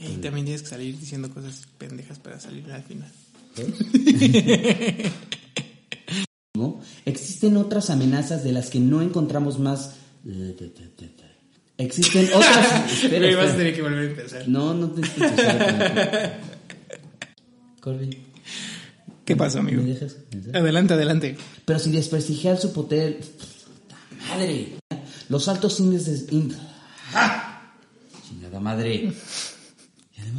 Y también tienes que salir diciendo cosas pendejas para salir al final. ¿no? Existen otras amenazas de las que no encontramos más. Existen otras. espera, Güey, vas a espera. tener que volver a empezar. No, no te escuchas. Corby, ¿Qué pasó, amigo? ¿me dejas? Adelante, adelante. Pero sin desprestigiar su poder. ¡Puta ¡Madre! Los altos índices. ¡Ah! Chingada madre.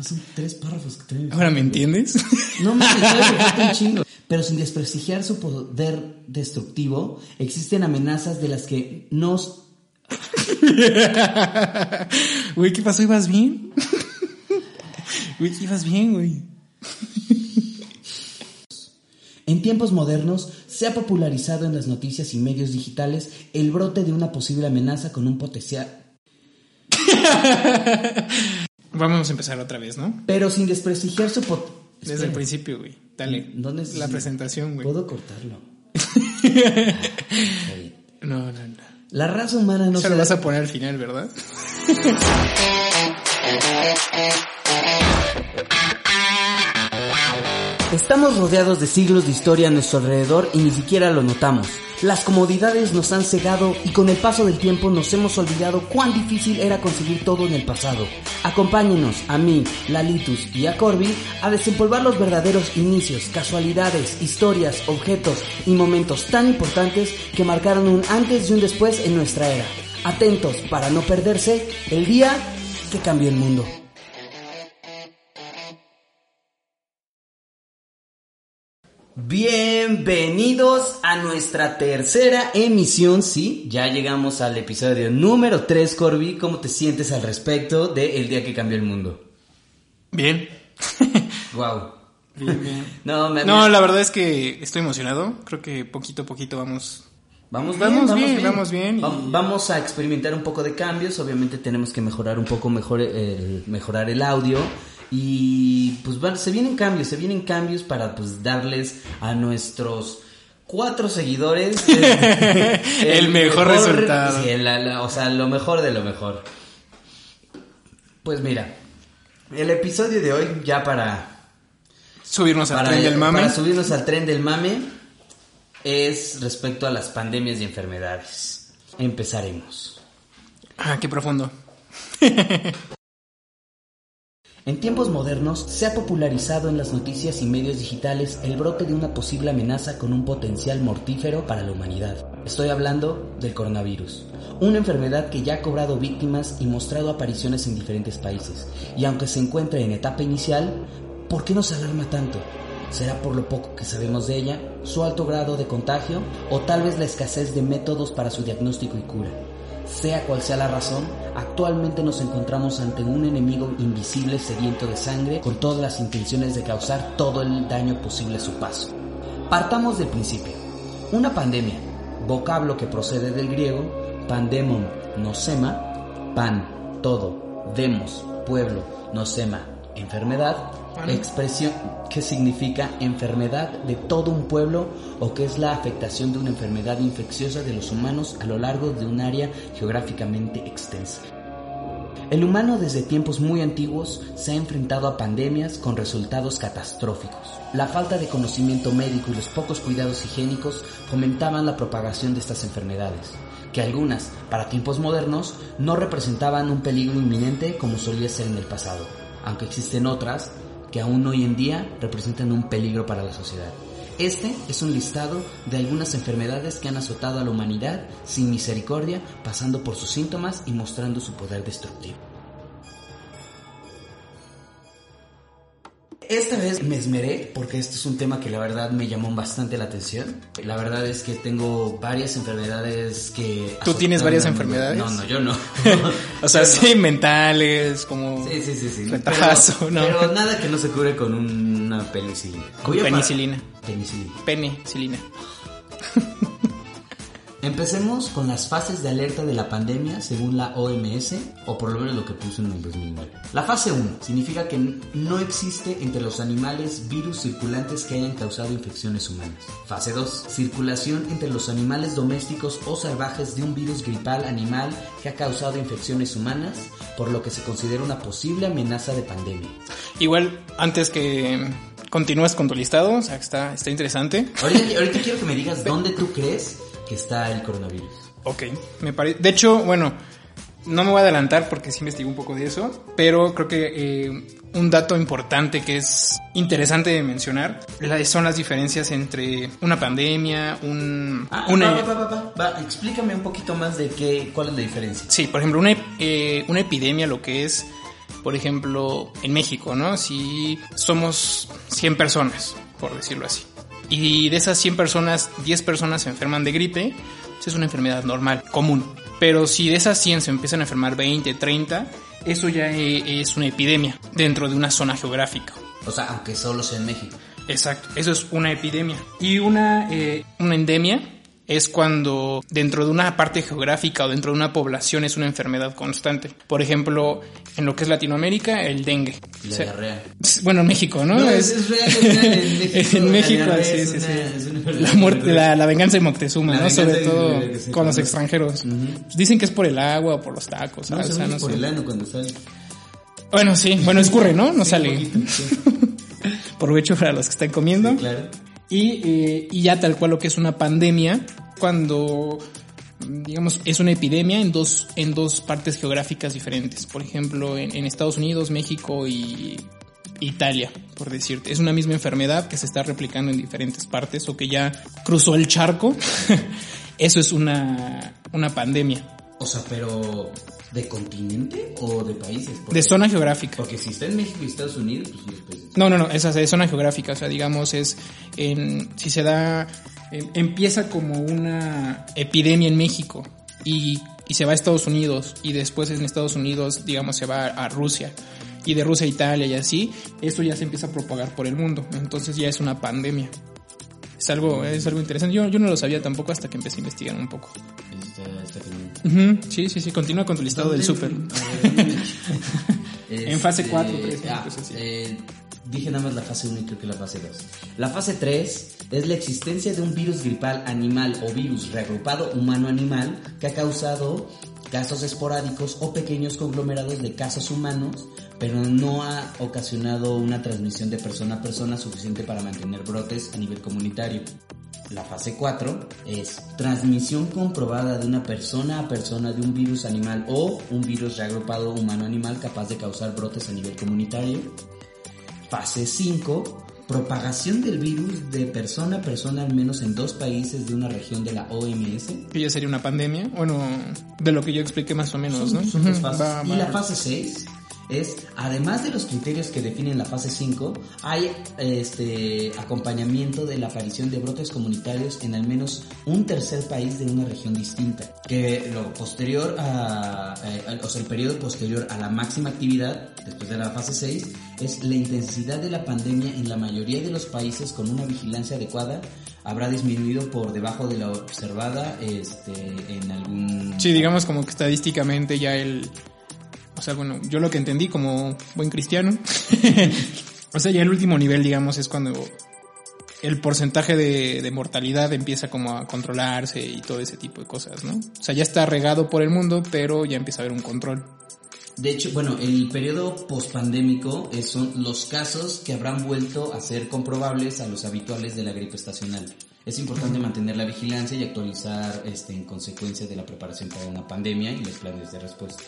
Son tres párrafos que traen. ¿Ahora me entiendes? No me falta un chingo. Pero sin desprestigiar su poder destructivo, existen amenazas de las que nos. Güey, ¿qué pasó? ¿Ibas bien? Güey, ibas bien, güey. En tiempos modernos se ha popularizado en las noticias y medios digitales el brote de una posible amenaza con un potencial. Vamos a empezar otra vez, ¿no? Pero sin desprestigiar su pot- Desde Espera. el principio, güey. Dale. ¿Dónde es- La presentación, güey. Puedo cortarlo. No, no, no. La raza humana no Eso se lo da- vas a poner al final, ¿verdad? Estamos rodeados de siglos de historia a nuestro alrededor y ni siquiera lo notamos. Las comodidades nos han cegado y con el paso del tiempo nos hemos olvidado cuán difícil era conseguir todo en el pasado. Acompáñenos a mí, Lalitus y a Corby a desempolvar los verdaderos inicios, casualidades, historias, objetos y momentos tan importantes que marcaron un antes y un después en nuestra era. Atentos para no perderse el día que cambió el mundo. Bienvenidos a nuestra tercera emisión, sí, ya llegamos al episodio número 3, Corby, ¿cómo te sientes al respecto de El día que cambió el mundo? Bien. Wow. Bien, bien. No, me- No, me- la verdad es que estoy emocionado. Creo que poquito a poquito vamos. vamos vamos bien, vamos bien y- Va- Vamos a experimentar un poco de cambios, obviamente tenemos que mejorar un poco mejor el, mejorar el audio y pues se vienen cambios, se vienen cambios para pues darles a nuestros cuatro seguidores eh, El mejor resultado. sí, la- la- o sea, lo mejor de lo mejor. Pues mira, el episodio de hoy ya para Subirnos al tren del mame. para subirnos al tren del mame es respecto a las pandemias y enfermedades. Empezaremos. Ah, qué profundo. En tiempos modernos se ha popularizado en las noticias y medios digitales el brote de una posible amenaza con un potencial mortífero para la humanidad. Estoy hablando del coronavirus, una enfermedad que ya ha cobrado víctimas y mostrado apariciones en diferentes países. Y aunque se encuentra en etapa inicial, ¿por qué nos alarma tanto? ¿Será por lo poco que sabemos de ella, su alto grado de contagio o tal vez la escasez de métodos para su diagnóstico y cura? Sea cual sea la razón, actualmente nos encontramos ante un enemigo invisible sediento de sangre con todas las intenciones de causar todo el daño posible a su paso. Partamos del principio. Una pandemia, vocablo que procede del griego pandemon nosema, pan, todo, demos, pueblo, nosema, enfermedad, expresión que significa enfermedad de todo un pueblo o que es la afectación de una enfermedad infecciosa de los humanos a lo largo de un área geográficamente extensa. El humano desde tiempos muy antiguos se ha enfrentado a pandemias con resultados catastróficos. La falta de conocimiento médico y los pocos cuidados higiénicos fomentaban la propagación de estas enfermedades, que algunas, para tiempos modernos, no representaban un peligro inminente como solía ser en el pasado, aunque existen otras que aún hoy en día representan un peligro para la sociedad. Este es un listado de algunas enfermedades que han azotado a la humanidad sin misericordia, pasando por sus síntomas y mostrando su poder destructivo. Esta vez me esmeré porque este es un tema que la verdad me llamó bastante la atención. La verdad es que tengo varias enfermedades que... ¿Tú tienes varias enfermedades? No, no, yo no. O sea, sí, mentales, como. Sí, sí, sí, sí. Retazo, pero, ¿no? pero nada que no se cure con una penicilina. Penicilina. Penicilina. Penicilina. Empecemos con las fases de alerta de la pandemia según la OMS, o por lo menos lo que puso en el 2009. La fase 1 significa que no existe entre los animales virus circulantes que hayan causado infecciones humanas. Fase 2. Circulación entre los animales domésticos o salvajes de un virus gripal animal que ha causado infecciones humanas, por lo que se considera una posible amenaza de pandemia. Igual, antes que continúes con tu listado, o sea, está, está interesante. Ahorita, ahorita quiero que me digas dónde tú crees que está el coronavirus. Ok, me parece. De hecho, bueno, no me voy a adelantar porque sí investigué un poco de eso, pero creo que eh, un dato importante que es interesante de mencionar son las diferencias entre una pandemia, un... Ah, una... va, va, va, va, explícame un poquito más de qué, cuál es la diferencia. Sí, por ejemplo, una, eh, una epidemia lo que es, por ejemplo, en México, ¿no? Si somos 100 personas, por decirlo así y de esas 100 personas, 10 personas se enferman de gripe, pues es una enfermedad normal, común. Pero si de esas 100 se empiezan a enfermar 20, 30, eso ya e, es una epidemia dentro de una zona geográfica. O sea, aunque solo sea en México. Exacto, eso es una epidemia. Y una, eh, una endemia es cuando dentro de una parte geográfica o dentro de una población es una enfermedad constante. Por ejemplo, en lo que es Latinoamérica, el dengue. La diarrea. Bueno, en México, ¿no? no es, real, en México. en México, sí, sí, sí. La, muerte, la, la, venganza de Moctezuma, ¿no? Sobre todo con los extranjeros. Dicen que es por el agua o por los tacos. No, o sea, no por el ano cuando sale. Bueno, sí, bueno, escurre, ¿no? No sale. Poquito, Provecho para los que están comiendo. claro. Y, eh, y ya tal cual lo que es una pandemia, cuando digamos, es una epidemia en dos, en dos partes geográficas diferentes. Por ejemplo, en, en, Estados Unidos, México y Italia, por decirte. Es una misma enfermedad que se está replicando en diferentes partes o que ya cruzó el charco. Eso es una, una pandemia. O sea, pero ¿de continente o de países? Porque, de zona geográfica. Porque si está en México y Estados Unidos, pues después... No, no, no, esa es de zona geográfica. O sea, digamos, es en, si se da, en, empieza como una epidemia en México y, y se va a Estados Unidos y después en Estados Unidos, digamos, se va a Rusia y de Rusia a Italia y así, esto ya se empieza a propagar por el mundo. Entonces ya es una pandemia. Es algo, es algo interesante. Yo, yo no lo sabía tampoco hasta que empecé a investigar un poco. Está, está uh -huh. Sí, sí, sí. Continúa con tu listado del súper. en fase 4, 3, ah, eh, dije nada más la fase 1 y creo que la fase 2. La fase 3 es la existencia de un virus gripal animal o virus reagrupado humano-animal que ha causado casos esporádicos o pequeños conglomerados de casos humanos, pero no ha ocasionado una transmisión de persona a persona suficiente para mantener brotes a nivel comunitario. La fase 4 es transmisión comprobada de una persona a persona de un virus animal o un virus reagrupado humano-animal capaz de causar brotes a nivel comunitario. Fase 5 propagación del virus de persona a persona al menos en dos países de una región de la OMS. Que ya sería una pandemia, bueno, de lo que yo expliqué más o menos, son, ¿no? Son fases. Va, va. Y la fase 6 es, además de los criterios que definen la fase 5, hay este acompañamiento de la aparición de brotes comunitarios en al menos un tercer país de una región distinta. Que lo posterior a, eh, o sea, el periodo posterior a la máxima actividad, después de la fase 6, es la intensidad de la pandemia en la mayoría de los países con una vigilancia adecuada habrá disminuido por debajo de la observada este, en algún... Sí, digamos como que estadísticamente ya el... O sea, bueno, yo lo que entendí como buen cristiano, o sea, ya el último nivel, digamos, es cuando el porcentaje de, de, mortalidad empieza como a controlarse y todo ese tipo de cosas, ¿no? O sea, ya está regado por el mundo, pero ya empieza a haber un control. De hecho, bueno, el periodo pospandémico son los casos que habrán vuelto a ser comprobables a los habituales de la gripe estacional. Es importante mantener la vigilancia y actualizar este, en consecuencia de la preparación para una pandemia y los planes de respuesta.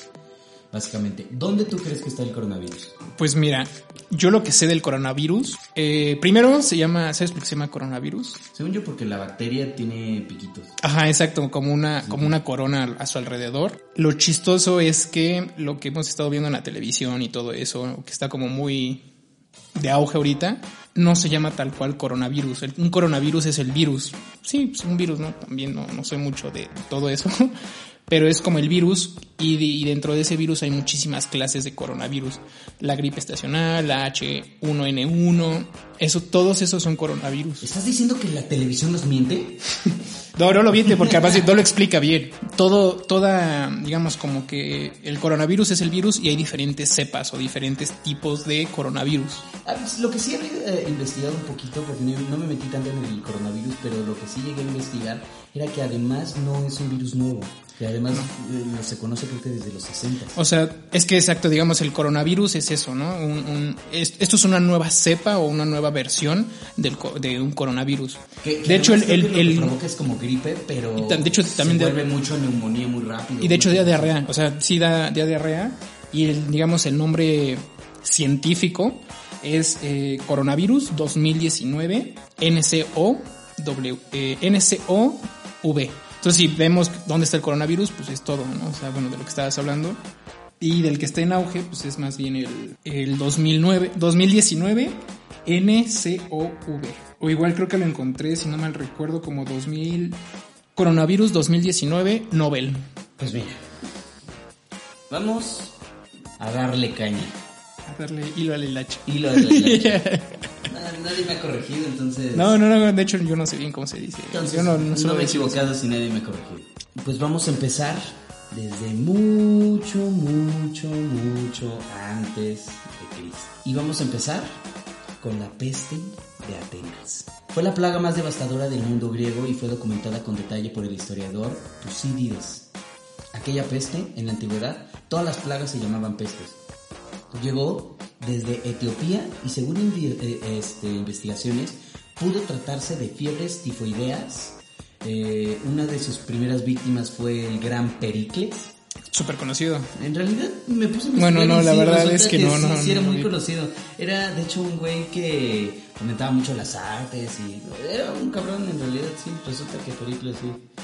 Básicamente, ¿dónde tú crees que está el coronavirus? Pues mira, yo lo que sé del coronavirus, eh, primero se llama, ¿sabes por qué se llama coronavirus? Según yo, porque la bacteria tiene piquitos. Ajá, exacto, como una, como una corona a su alrededor. Lo chistoso es que lo que hemos estado viendo en la televisión y todo eso, que está como muy de auge ahorita, no se llama tal cual coronavirus. Un coronavirus es el virus. Sí, es un virus, ¿no? También no, no sé mucho de todo eso. pero es como el virus y, de, y, dentro de ese virus hay muchísimas clases de coronavirus. La gripe estacional, la H1N1, eso, todos esos son coronavirus. ¿Estás diciendo que la televisión nos miente? No, no lo viente porque además no lo explica bien. Todo, toda, digamos, como que el coronavirus es el virus y hay diferentes cepas o diferentes tipos de coronavirus. Ah, pues, lo que sí he eh, investigado un poquito, porque no, no me metí tanto en el coronavirus, pero lo que sí llegué a investigar era que además no es un virus nuevo. Que además eh, se conoce creo que desde los 60. O sea, es que exacto, digamos, el coronavirus es eso, ¿no? Un, un- es- esto es una nueva cepa o una nueva versión del, de un coronavirus. Que- que de hecho, el, el, el- provoca es como gripe, pero de hecho, también se de- vuelve mucho neumonía muy rápido. y de hecho da diarrea, o sea, sí da, da diarrea y el, digamos, el nombre científico es eh, coronavirus 2019 NCO W, eh, NCOV. Entonces, si vemos dónde está el coronavirus, pues es todo, ¿no? O sea, bueno, de lo que estabas hablando. Y del que está en auge, pues es más bien el, el 2009, 2019 NCOV. O igual creo que lo encontré, si no mal recuerdo, como 2000... Coronavirus 2019 Nobel. Pues mira, vamos a darle caña. A darle hilo al hilacho. Hilo de la hilacha. Nadie- me ha corregido, entonces... No, no, no, de hecho yo no sé bien cómo se dice. Entonces, yo no, no, no, me he equivocado si nadie me ha corregido. Pues vamos a empezar desde mucho, mucho, mucho antes de Cristo. Y vamos a empezar con la peste de Atenas. Fue la plaga más devastadora del mundo griego y fue documentada con detalle por el historiador Tucídides. Aquella peste, en la antigüedad, todas las plagas se llamaban pestes. Llegó desde Etiopía y según eh, este, investigaciones pudo tratarse de fiebres tifoideas. Eh, una de sus primeras víctimas fue el gran Pericles. Súper conocido. En realidad me puse a Bueno, no, la sí, verdad es que no, sí, no, sí era no muy conocido. Era de hecho un güey que comentaba mucho las artes y era un cabrón en realidad, sí. Resulta que Pericles sí.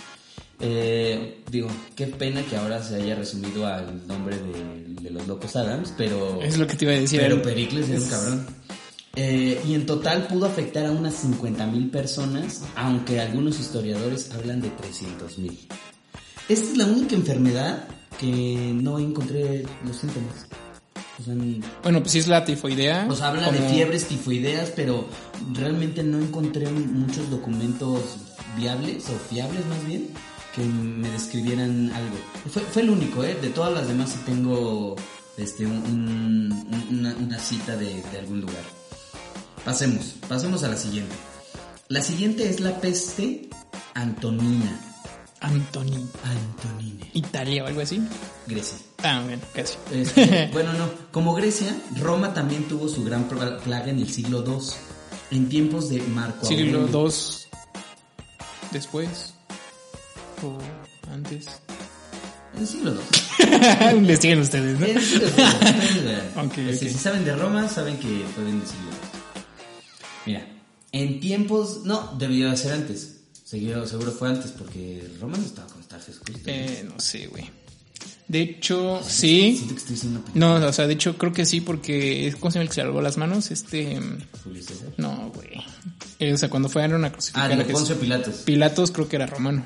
Eh, digo, qué pena que ahora se haya resumido al nombre de, de los locos Adams, pero... Es lo que te iba a decir. Pero Pericles era un cabrón. Eh, y en total pudo afectar a unas 50.000 personas, aunque algunos historiadores hablan de 300.000. Esta es la única enfermedad que no encontré los síntomas. O sea, n- Bueno, pues sí es la tifoidea. sea, habla de fiebres tifoideas, pero realmente no encontré muchos documentos viables o fiables más bien que me describieran algo. Fue, fue el único, ¿eh? De todas las demás sí tengo este, un- un- una, una cita de, de algún lugar. Pasemos, pasemos a la siguiente. La siguiente es la peste antonina. Antoni. Antonina. Italia o algo así. Grecia. Ah, bueno, casi. Este, bueno, no. Como Grecia, Roma también tuvo su gran pla- plaga en el siglo II, en tiempos de Marco Siglo Aurelio. II después. O antes. En el siglo II. Investiguen ustedes, ¿no? En el siglo II. Ustedes vean. Ok, Este, ok. Si saben de Roma, saben que fue en el siglo II. Mira, en tiempos... No, debió de ser antes. Seguro, seguro fue antes, porque Roma no estaba con estar Jesucristo. Eh, no sé, güey. De hecho, sí. Siento que estoy película. No, o sea, de hecho creo que sí porque... ¿Cómo se llama el que se lavó las manos? Este... Julio César. No, güey. Eh, o sea, cuando fueron a crucificar Ah, de. Poncio Pilatos. Pilatos creo que era romano.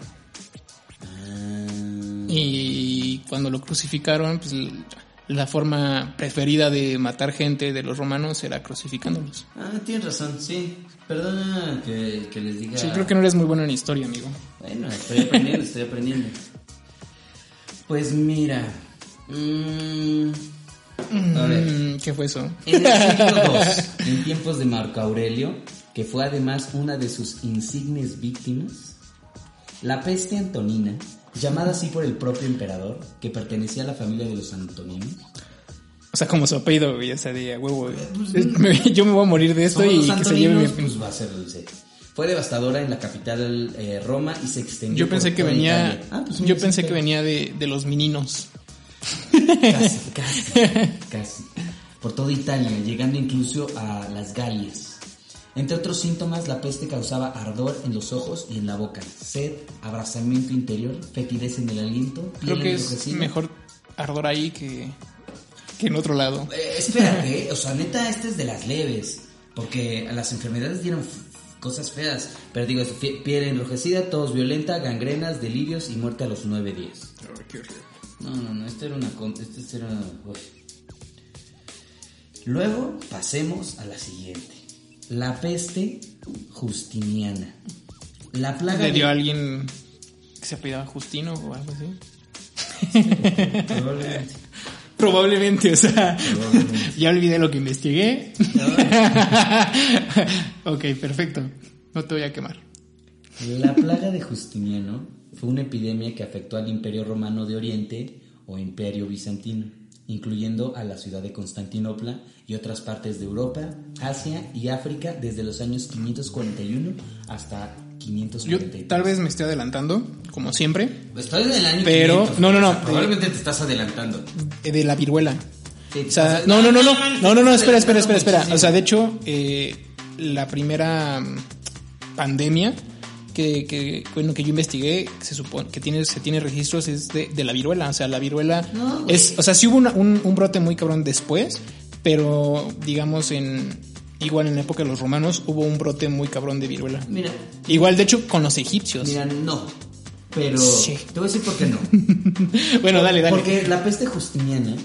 Y cuando lo crucificaron, pues la forma preferida de matar gente de los romanos era crucificándolos. ah, tienes razón, sí. Perdona que, que les diga... Sí, creo que no eres muy bueno en historia, amigo. Bueno, estoy aprendiendo, estoy aprendiendo. Pues mira. mm, a ver. Mm, ¿Qué fue eso? En el siglo II, en tiempos de Marco Aurelio, que fue además una de sus insignes víctimas, la peste antonina, llamada así por el propio emperador, que pertenecía a la familia de los antoninos, O sea, como su apellido, güey, o sea, de huevo. güey. Me- Yo me voy a morir de esto y los que se lleve mi... pues va a ser C. Fue devastadora en la capital eh, Roma y se extendió Yo pensé por que venía... Ah, pues yo pensé que venía de, de los meninos. Casi, casi, casi. Por toda Italia, llegando incluso a las Galias. Entre otros síntomas, la peste causaba ardor en los ojos y en la boca, sed, abrazamiento interior, fetidez en el aliento, piel Creo que es enrojecida. mejor ardor ahí que, que en otro lado. Eh, espérate, o sea, neta, este es de las leves, porque a las enfermedades dieron cosas feas. Pero digo, piel enrojecida, tos violenta, gangrenas, delirios y muerte a los nueve días. No, no, no, esto era una... Esto era... uf. Luego pasemos a la siguiente. La peste justiniana. La plaga Le dio de- a alguien que se apellidaba Justino o algo así. Probablemente. Probablemente, o sea, Probablemente. ya olvidé lo que investigué. ok, perfecto. No te voy a quemar. La plaga de Justiniano fue una epidemia que afectó al Imperio Romano de Oriente o Imperio Bizantino, incluyendo a la ciudad de Constantinopla y otras partes de Europa, Asia y África desde los años 541 hasta Yo 543. tal vez me estoy adelantando, como siempre, Estoy en el año Pero- 500, no, no, no, o sea, probablemente te estás adelantando. eh, de la viruela. Sí, O sea, te no, no, no, no, no, no, no, espera, espera, espera, espera. O sea, de hecho, eh, la primera mm, pandemia que, que, bueno, que yo investigué, que se supone que tiene, se tiene registros es de, de la viruela. O sea, la viruela No, es, o sea, sí hubo una- un, un brote muy cabrón después, pero digamos en, igual en la época de los romanos hubo un brote muy cabrón de viruela. Mira, Igual, de hecho, con los egipcios. mira, no. Pero Sí. te voy a decir por qué no. bueno, dale, dale. Porque la peste justiniana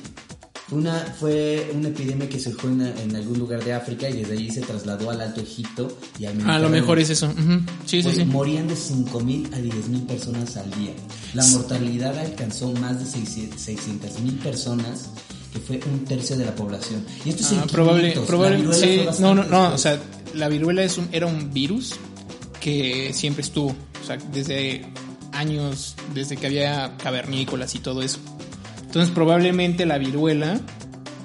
una, fue una epidemia que surgió en, en algún lugar de África y desde ahí se trasladó al Alto Egipto y A lo Mediterráneo. mejor es eso. Ujú. Sí, sí, Güey, sí. Morían de 5.000 a 10.000 personas al día. La mortalidad alcanzó más de 600.000 personas, que fue un tercio de la población. Y esto es Ah, en probable, 500. La probable, sí, no, no, no, o sea, la viruela es un, era un virus que siempre estuvo, o sea, desde años, desde que había cavernícolas y todo eso. Entonces probablemente la viruela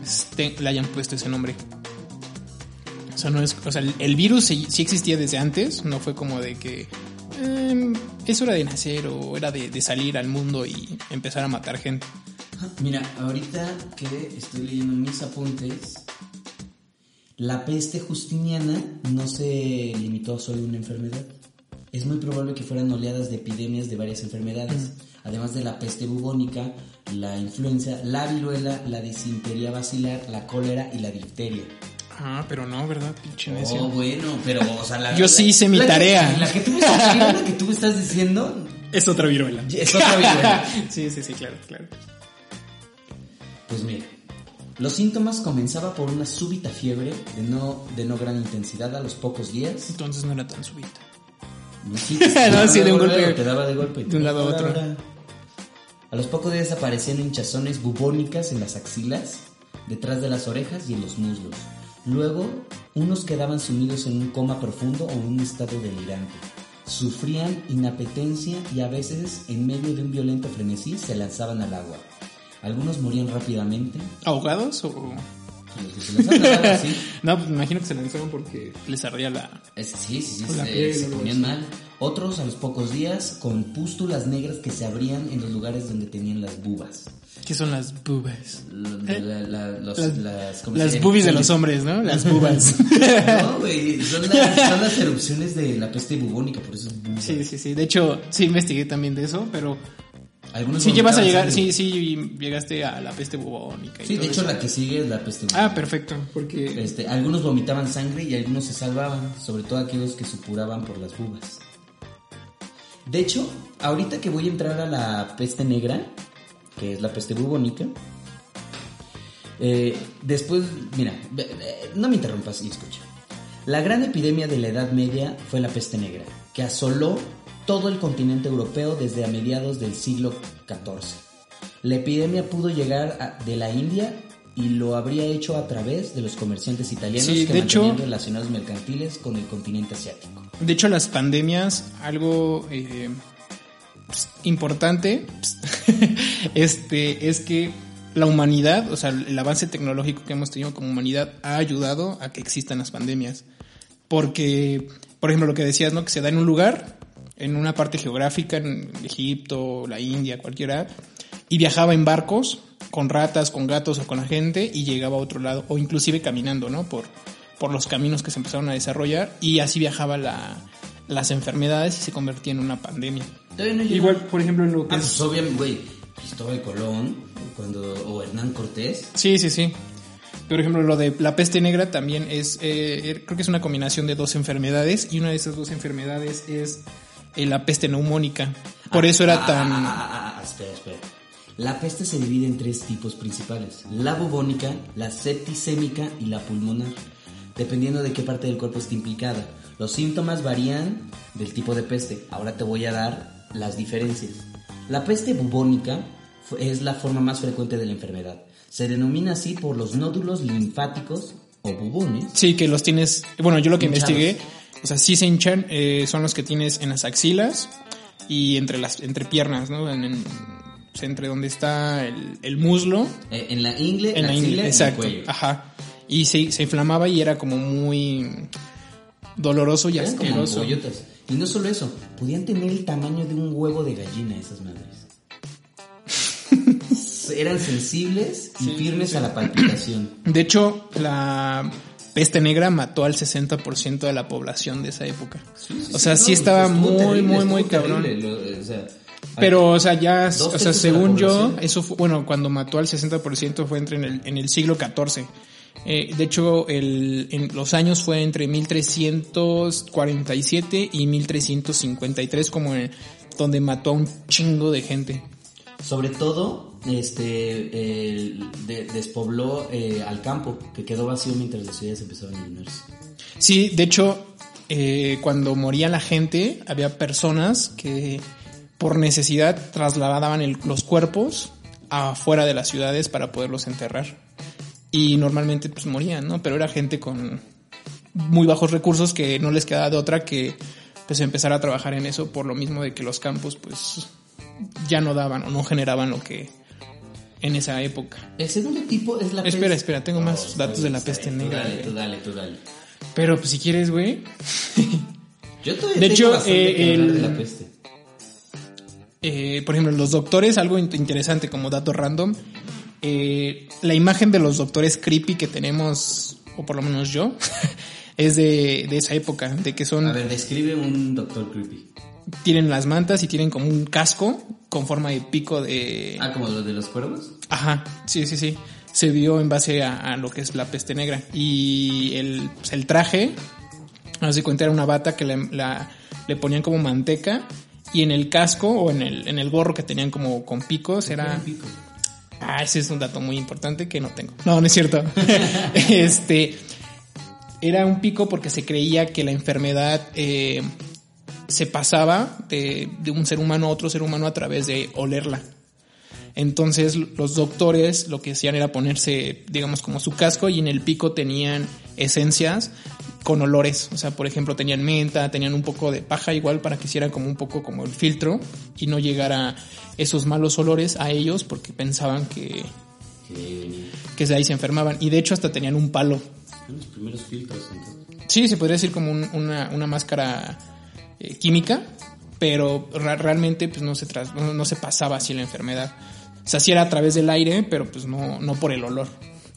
este, le hayan puesto ese nombre. O sea, no es, o sea, el, virus sí, sí existía desde antes, no fue como de que em, es hora de nacer o era de, de salir al mundo y empezar a matar gente. Mira, ahorita que estoy leyendo mis apuntes, la peste justiniana no se limitó a solo una enfermedad. Es muy probable que fueran oleadas de epidemias de varias enfermedades, además de la peste bubónica, la influenza, la viruela, la disentería basilar, la cólera y la difteria. Ah, pero no, ¿verdad? Pinche. Oh, bueno, pero, o sea, la, Yo sí hice mi la que- tarea. la que tú me estás, que tú me estás diciendo Es otra viruela. es otra viruela. sí, sí, sí, claro, claro. Pues mira, los síntomas comenzaba por una súbita fiebre de no, de no gran intensidad a los pocos días. Entonces no era tan súbita. No, sí, No, daba sí, de un golpe, golpe. Te daba de golpe. De un lado a otro. A los pocos días aparecían hinchazones bubónicas en las axilas, detrás de las orejas y en los muslos. Luego, unos quedaban sumidos en un coma profundo o en un estado delirante. Sufrían inapetencia y a veces, en medio de un violento frenesí, se lanzaban al agua. Algunos morían rápidamente. ¿Ahogados o...? Los que se lanzaban al agua, sí. No, pues me imagino que se lanzaron porque les ardía la... Es- sí, sí, sí, se, piel, se ponían así. mal. Otros a los pocos días con pústulas negras que se abrían en los lugares donde tenían las bubas. ¿Qué son las bubas? La- la- la- los- Las, las, ¿cómo se las boobies de los hombres, ¿no? Las bubas. No, güey, son las, son las erupciones de la peste bubónica, por eso es buba. sí, sí, sí. De hecho, sí investigué también de eso, pero... Algunos Sí llevas a llegar, sí, sí, llegaste a la peste bubónica y Sí, de hecho eso. la que sigue es la peste bubónica. Ah, perfecto, porque... Este, algunos vomitaban sangre y algunos se salvaban, sobre todo aquellos que supuraban por las bubas. De hecho, ahorita que voy a entrar a la peste negra, que es la peste bubónica, eh, después, mira, no me interrumpas y escucha. La gran epidemia de la Edad Media fue la peste negra, que asoló todo el continente europeo desde a mediados del siglo XIV. La epidemia pudo llegar a- de la India y lo habría hecho a través de los comerciantes italianos Sí, que de hecho- mantenían relacionados mercantiles con el continente asiático. De hecho, las pandemias, algo eh, pues, importante, pues, este, es que la humanidad, o sea, el avance tecnológico que hemos tenido como humanidad ha ayudado a que existan las pandemias. Porque, por ejemplo, lo que decías, ¿no? Que se da en un lugar, en una parte geográfica, en Egipto, la India, cualquiera, y viajaba en barcos con ratas, con gatos o con la gente y llegaba a otro lado, o inclusive caminando, ¿no? Por, por los caminos que se empezaron a desarrollar y así viajaba la, las enfermedades y se convertía en una pandemia. No Igual, por ejemplo, en lo que Ah, es... pues obviamente, güey, Cristóbal Colón cuando, o Hernán Cortés. Sí, sí, sí. Por ejemplo, lo de la peste negra también es, eh, creo que es una combinación de dos enfermedades y una de esas dos enfermedades es eh, la peste neumónica. Por eso era Ah, tan... ah, ah, ah, ah, espera, espera. La peste se divide en tres tipos principales: la bubónica, la septicémica y la pulmonar. dependiendo de qué parte del cuerpo esté implicada. Los síntomas varían del tipo de peste. Ahora te voy a dar las diferencias. La peste bubónica es la forma más frecuente de la enfermedad. Se denomina así por los nódulos linfáticos o bubones. Sí, que los tienes. Bueno, yo lo que investigué, o sea, sí se hinchan, eh, son los que tienes en las axilas y entre las entre piernas, ¿no? En, entre donde está el, muslo. Eh, en la ingle, en la ingle, exacto. el cuello. Ajá. Y se, se, inflamaba y era como muy doloroso y asqueroso. y no solo eso, podían tener el tamaño de un huevo de gallina esas madres. Eran sensibles y firmes a la palpitación. De hecho, la peste negra mató al 60% de la población de esa época. o sea, sí estaba muy, muy, muy cabrón. pero, o sea, ya, o sea, según yo, eso fue, bueno, cuando mató al 60% fue entre en el, en el siglo XIV. Eh, de hecho, el, en los años fue entre 1347 y 1353, como donde mató a un chingo de gente. Sobre todo, este, despobló eh, al campo, que quedó vacío mientras las ciudades empezaban a llenarse. Sí, de hecho, eh, cuando moría la gente, había personas que por necesidad trasladaban los cuerpos afuera de las ciudades para poderlos enterrar y normalmente pues morían, ¿no? Pero era gente con muy bajos recursos que no les quedaba de otra que pues empezar a trabajar en eso por lo mismo de que los campos pues ya no daban o no generaban lo que en esa época. El segundo tipo es la peste. Espera, espera, tengo más datos de la peste negra. Dale, tú dale, tú dale. Pero pues si quieres, güey. Yo todavía de hecho, eh, el, de la peste. Eh, por ejemplo, los doctores, algo interesante como dato random, eh, la imagen de los doctores creepy que tenemos, o por lo menos yo, es de, esa época, de que son... A ver, describe un doctor creepy. Tienen las mantas y tienen como un casco con forma de pico de... Ah, como los de los cuervos. Ajá, sí, sí, sí. Se vio en base a, lo que es la peste negra. Y el, pues, el traje, no se cuenta, era una bata que le, le ponían como manteca y en el casco o en el, en el gorro que tenían como con picos era... Pico? Ah, ese es un dato muy importante que no tengo. No, no es cierto. este era un pico porque se creía que la enfermedad eh, se pasaba de, un ser humano a otro ser humano a través de olerla. Entonces los doctores lo que hacían era ponerse, digamos, como su casco y en el pico tenían esencias con olores. O sea, por ejemplo, tenían menta, tenían un poco de paja igual para que hiciera como un poco como el filtro y no llegara esos malos olores a ellos porque pensaban que, que de ahí se enfermaban. Y de hecho hasta tenían un palo. Los primeros filtros. Sí, se podría decir como una, una, máscara eh, química, pero realmente pues no se, no, se pasaba así la enfermedad. Se hacía a través del aire, pero pues no, no por el olor.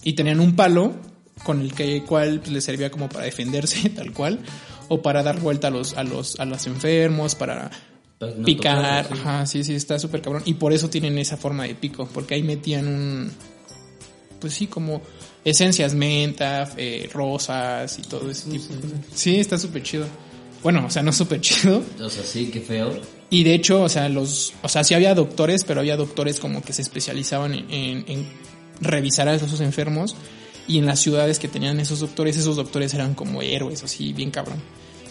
Y tenían un palo con el que cual pues, les servía como para defenderse, tal cual, o para dar vuelta a los, a los, a los enfermos, para picar, ajá, sí, sí, está súper cabrón. Y por eso tienen esa forma de pico, porque ahí metían un, pues sí, como esencias, menta, eh, rosas y todo ese tipo. Sí, está súper chido. Bueno, o sea, no súper chido. O sea, sí, qué feo. Y de hecho, o sea, los, o sea, sí había doctores, pero había doctores como que se especializaban en, en, en revisar a esos enfermos. Y en las ciudades que tenían esos doctores, esos doctores eran como héroes, así, bien cabrón.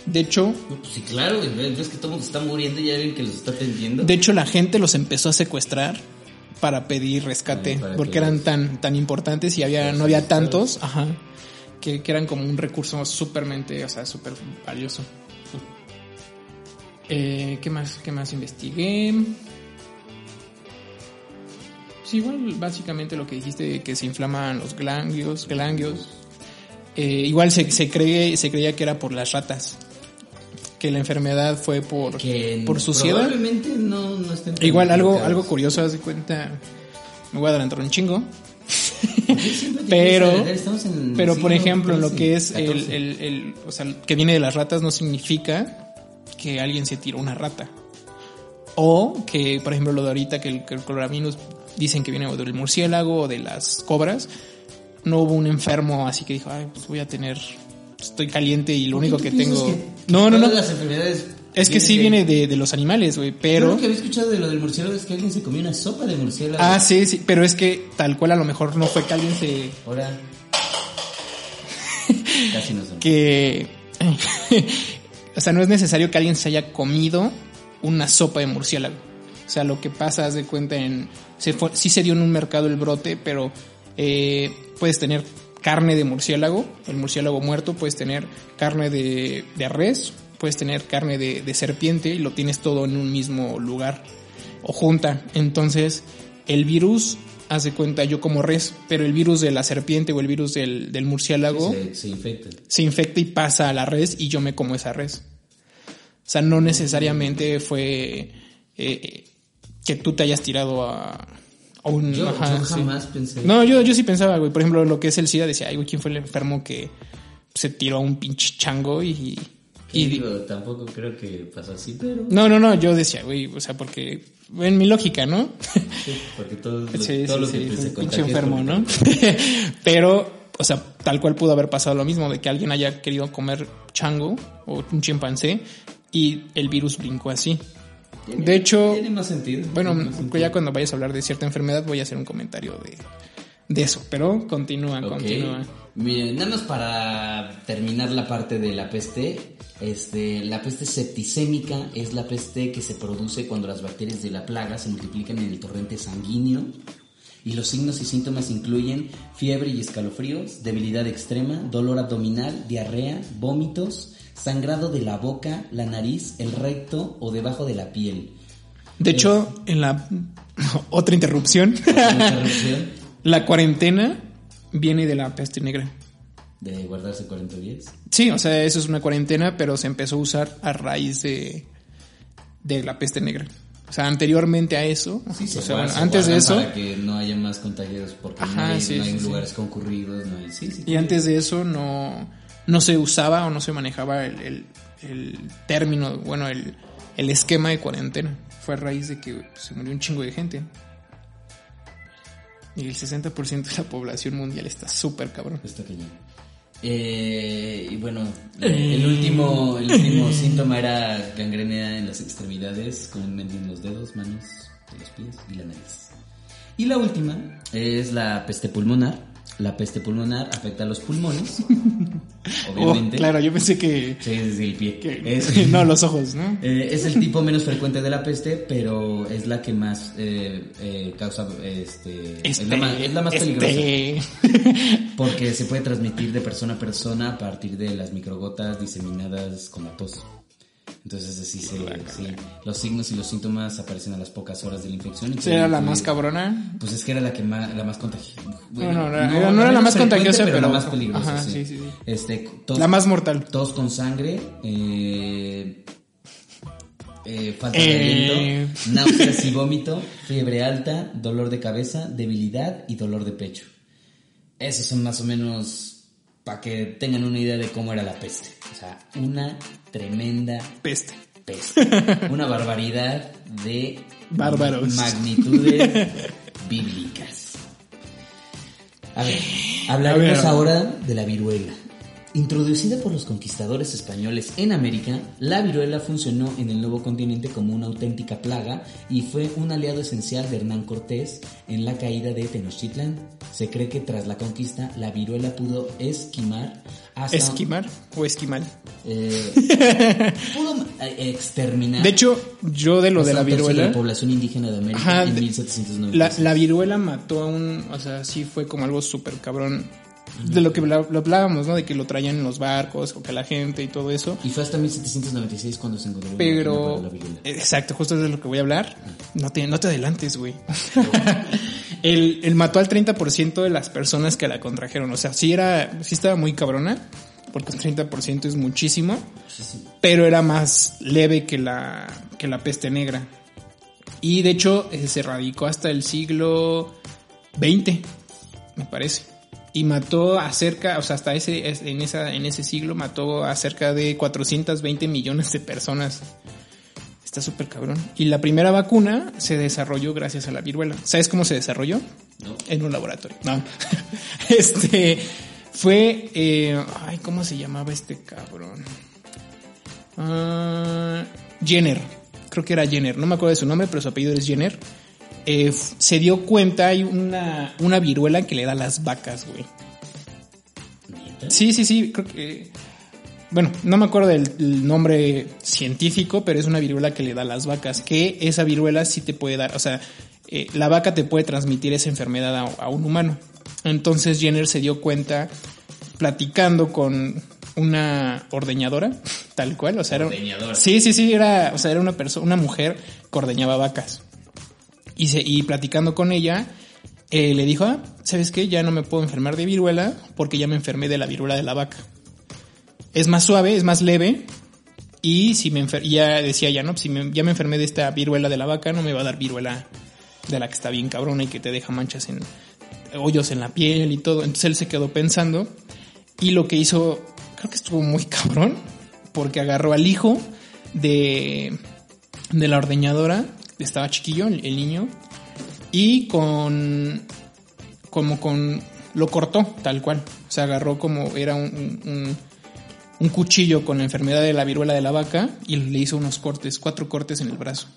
De hecho... Pues sí, claro, es que todo está muriendo y hay alguien que los está atendiendo. De hecho, la gente los empezó a secuestrar para pedir rescate, porque eran tan, tan importantes y había, no había tantos, ajá, que, eran como un recurso supermente, o sea, súper valioso. Eh, ¿Qué más, qué más investigué? Sí, igual básicamente lo que dijiste que se inflaman los ganglios, ganglios. Eh, igual se, se, cree, se creía que era por las ratas que la enfermedad fue por, por suciedad. Probablemente no, no Igual algo, algo curioso, haz de cuenta, me voy a adelantar un chingo. pero, pero por ejemplo, lo que es el, el, el, o sea, que viene de las ratas no significa que alguien se tiró una rata. O que, por ejemplo, lo de ahorita que el, que el coloravirus dicen que viene del murciélago o de las cobras. No hubo un enfermo así que dijo, ay, pues voy a tener estoy caliente y lo único que tengo... no, no, no. las enfermedades es que sí viene de, de los animales, güey, pero... lo que había escuchado de lo del murciélago es que alguien se comió una sopa de murciélago. Ah, sí, sí, pero es que tal cual a lo mejor no fue que alguien se... Ahora... Casi no son. que, o sea, no es necesario que alguien se haya comido una sopa de murciélago. O sea, lo que pasa, haz de cuenta, en, se fue- sí se dio en un mercado el brote, pero eh, puedes tener carne de murciélago, el murciélago muerto, puedes tener carne de, de res, puedes tener carne de, de serpiente y lo tienes todo en un mismo lugar o junta. Entonces, el virus, haz de cuenta, yo como res, pero el virus de la serpiente o el virus del, del murciélago Se, se infectan. se infecta y pasa a la res y yo me como esa res. O sea, no necesariamente fue eh, que tú te hayas tirado a, a un... Yo, ajá, yo sí. jamás pensé. No, yo, yo sí pensaba, güey. Por ejemplo, lo que es el SIDA, decía, ay, güey, ¿quién fue el enfermo que se tiró a un pinche chango y... ¿Qué y digo? Tampoco creo que pasó así, pero. no, no, no, yo decía, güey, o sea, porque en mi lógica, ¿no? Sí, porque todo, lo- Sí, todo sí, lo sí, que es se pinche enfermo, ¿no? Pero, o sea, tal cual pudo haber pasado lo mismo, de que alguien haya querido comer chango o un chimpancé y el virus brincó así. Tiene- De hecho, Tiene más sentido. bueno, más sentido. ya cuando vayas a hablar de cierta enfermedad voy a hacer un comentario de, de eso, pero continúa, Ok. continúa. Miren, nada más para terminar la parte de la peste, este, la peste septicémica es la peste que se produce cuando las bacterias de la plaga se multiplican en el torrente sanguíneo y los signos y síntomas incluyen fiebre y escalofríos, debilidad extrema, dolor abdominal, diarrea, vómitos, sangrado de la boca, la nariz, el recto o debajo de la piel. De hecho, en la otra interrupción, Interrupción la cuarentena viene de la peste negra. de guardarse 40 días. Sí, o sea, eso es una cuarentena, pero se empezó a usar a raíz de, de la peste negra. O sea, anteriormente a eso, Sí, se o sea, guardan- bueno, antes de eso, Para que no haya más contagios porque no Ajá, hay, sí, no hay sí, lugares concurridos, no hay... Sí, sí. y antes de eso no, no se usaba o no se manejaba el, el- el término, bueno, el, el esquema de cuarentena. Fue a raíz de que se murió un chingo de gente. Y el 60% de la población mundial está súper cabrón. Está cañón. Eh, y bueno, el último, el último síntoma era gangrena en las extremidades, comúnmente en los dedos, manos, de los pies y la nariz. Y la última es la peste pulmonar. La peste pulmonar afecta a los pulmones, obviamente. Oh, claro, yo pensé que, Sí, es el pie. que- Es- no, los ojos, ¿no? Eh, es el tipo menos frecuente de la peste, pero es la que más eh, eh, causa, este, es, la más, es la más peligrosa, este- porque se puede transmitir de persona a persona a partir de las microgotas diseminadas con la tos. Entonces así se, sí, los signos y los síntomas aparecen a las pocas horas de la infección. ¿Será pueden la más cabrona? Pues es que era la que más, la más contagiosa. No, no, no, era- no era la más contagiosa, pero- la más peligrosa. ajá, sí. sí, sí, sí. Este, tos- La más mortal. Tos con sangre, eh, eh, falta de Eh. aliento, náuseas y vómito, fiebre alta, dolor de cabeza, debilidad y dolor de pecho. Esos son más o menos para que tengan una idea de cómo era la peste. O sea, una tremenda Peste. peste. Una barbaridad de Bárbaros. magnitudes bíblicas. A ver, hablaremos A ver. ahora de la viruela. Introducida por los conquistadores españoles en América, la viruela funcionó en el nuevo continente como una auténtica plaga y fue un aliado esencial de Hernán Cortés en la caída de Tenochtitlan. Se cree que tras la conquista la viruela pudo esquimar hasta ¿Esquimar o esquimal? eh, pudo eh, exterminar De hecho, yo de lo de la viruela, la población indígena de América Ajá, en de- 1790. la, la viruela mató a un, o sea, sí fue como algo súper cabrón. De lo que lo hablábamos, ¿no? De que lo traían en los barcos o que la gente y todo eso. Y fue hasta 1796 cuando se encontró Pero, la exacto, justo es de lo que voy a hablar. No te, no te adelantes, güey. él, él mató al 30% de las personas que la contrajeron. O sea, sí era, sí estaba muy cabrona, porque el 30% es muchísimo, pero era más leve que la, que la peste negra. Y de hecho, eh, se radicó hasta el siglo XX, me parece. Y mató a cerca, o sea, hasta ese, es- en, esa, en ese siglo mató a cerca de 420 millones de personas. Está súper cabrón. Y la primera vacuna se desarrolló gracias a la viruela. ¿Sabes cómo se desarrolló? No. En un laboratorio. No. este fue. eh, ay, ¿cómo se llamaba este cabrón? Ah, Jenner. Creo que era Jenner. No me acuerdo de su nombre, pero su apellido es Jenner. Eh, se dio cuenta, hay una, una viruela que le da a las vacas, güey. Sí, sí, sí, creo que... Bueno, no me acuerdo del el nombre científico, pero es una viruela que le da a las vacas, que esa viruela sí te puede dar, o sea, eh, la vaca te puede transmitir esa enfermedad a, a un humano. Entonces Jenner se dio cuenta platicando con una ordeñadora, tal cual, o sea, era, Ordeñadora. sí, sí, sí, era, o sea, era una persona, una mujer que ordeñaba vacas. Y, se, y platicando con ella, eh, le dijo, ah, ¿sabes qué? Ya no me puedo enfermar de viruela porque ya me enfermé de la viruela de la vaca. Es más suave, es más leve. Y si me enfer ya decía ya, ¿no? Si me- ya me enfermé de esta viruela de la vaca, no me va a dar viruela de la que está bien cabrona y que te deja manchas en hoyos en la piel y todo. Entonces él se quedó pensando y lo que hizo, creo que estuvo muy cabrón, porque agarró al hijo de, de la ordeñadora, estaba chiquillo el, el niño, y con, como con, lo cortó tal cual. O sea, agarró como era un, un, un cuchillo con la enfermedad de la viruela de la vaca y le hizo unos cortes, cuatro cortes en el brazo.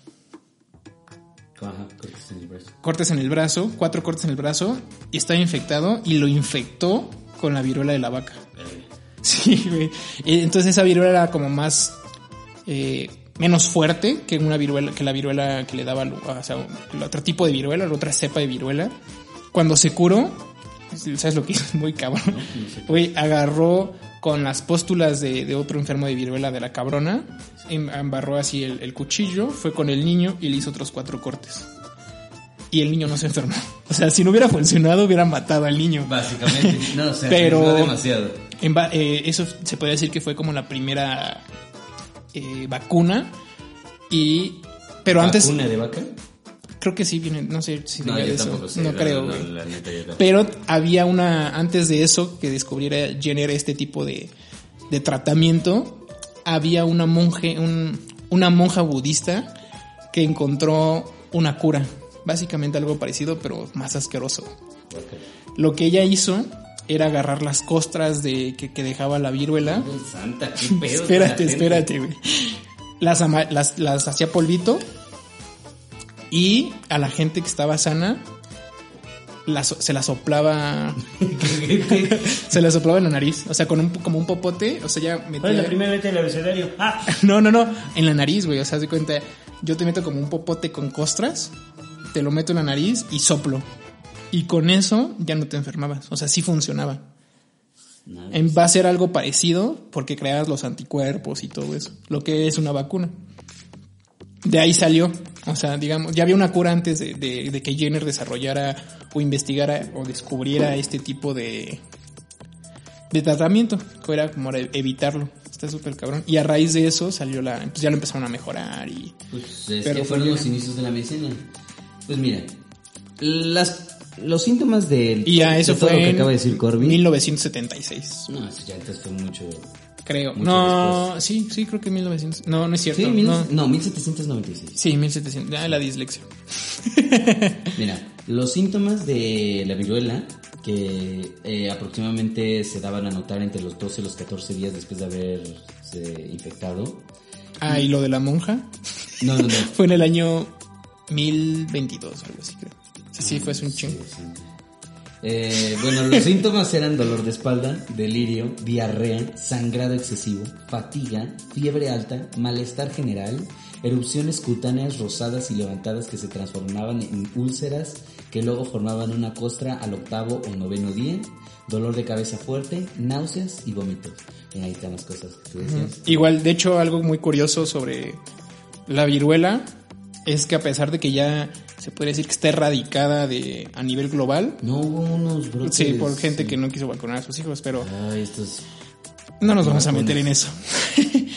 Ajá, cortes en el brazo. Cortes en el brazo, cuatro cortes en el brazo, y estaba infectado y lo infectó con la viruela de la vaca. Sí, güey. Eh, Entonces esa viruela era como más eh, menos fuerte que una viruela, que la viruela que le daba, o sea, el otro tipo de viruela, la otra cepa de viruela. Cuando se curó, ¿sabes lo que hizo? Muy cabrón. Güey, agarró con las póstulas de, de otro enfermo de viruela de la cabrona, em- embarró así el, el cuchillo, fue con el niño y le hizo otros cuatro cortes. Y el niño no se enfermó. O sea, si no hubiera funcionado, hubiera matado al niño. Básicamente. No, se Pero- demasiado. En eh, eso se puede decir que fue como la primera eh, vacuna. Y. Pero antes. ¿Vacuna de vaca? Creo que sí viene. No sé si No, diga yo eso. tampoco sé. no la- creo, la neta, yo. Pero había una. Antes de eso, que descubriera Jenner este tipo de, de tratamiento. Había una monje. Un, una monja budista que encontró una cura. Básicamente algo parecido, pero más asqueroso. Lo que ella hizo era agarrar las costras de que, que dejaba la viruela. Santa, qué pedo. espérate, la espérate, güey. Las, ama- las, las hacía polvito y a la gente que estaba sana las- se la soplaba se la soplaba en la nariz, o sea, con un como un popote, o sea, ya ¿Cuál es la metía primera letra del abecedario? Ah, No, no, no, en la nariz, güey, o sea, haz de cuenta, yo te meto como un popote con costras, te lo meto en la nariz y soplo. Y con eso ya no te enfermabas, o sea, sí funcionaba. no, En- va a ser algo parecido porque creas los anticuerpos y todo eso, lo que es una vacuna. De ahí salió, o sea, digamos, ya había una cura antes de, de- de que Jenner desarrollara o investigara o descubriera este tipo de, de tratamiento, que era como evitarlo. Está súper cabrón. Y a raíz de eso salió la, pues ya lo empezaron a mejorar y Pues es Pero que fueron fue los inicios de la medicina. Pues mira, las, los síntomas de, Y ya eso de todo fue lo que acaba de decir Corby. 1976, No, eso ya entonces fue mucho. creo. Mucho no, sí, sí, creo que 1900. No, no es cierto. Sí, mil- no. no, 1796. Sí, 1700. Ah, la dislexia. Mira, los síntomas de la viruela que eh, aproximadamente se daban a notar entre los 12 y los 14 días después de haberse infectado. Ah, y lo de la monja No, no, no. fue en el año 1022, algo así, creo. Sí, fue un chingo. Sí, sí. Eh, bueno, los síntomas eran dolor de espalda, delirio, diarrea, sangrado excesivo, fatiga, fiebre alta, malestar general, erupciones cutáneas rosadas y levantadas que se transformaban en úlceras que luego formaban una costra al octavo o noveno día, dolor de cabeza fuerte, náuseas y vómitos. Y ahí están las cosas que tú decías. Igual, de hecho, algo muy curioso sobre la viruela es que a pesar de que ya se puede decir que está erradicada de, a nivel global, No hubo unos brotes. sí, por gente sí. que no quiso vacunar a sus hijos, pero Ay, estos... no nos vamos a meter en eso.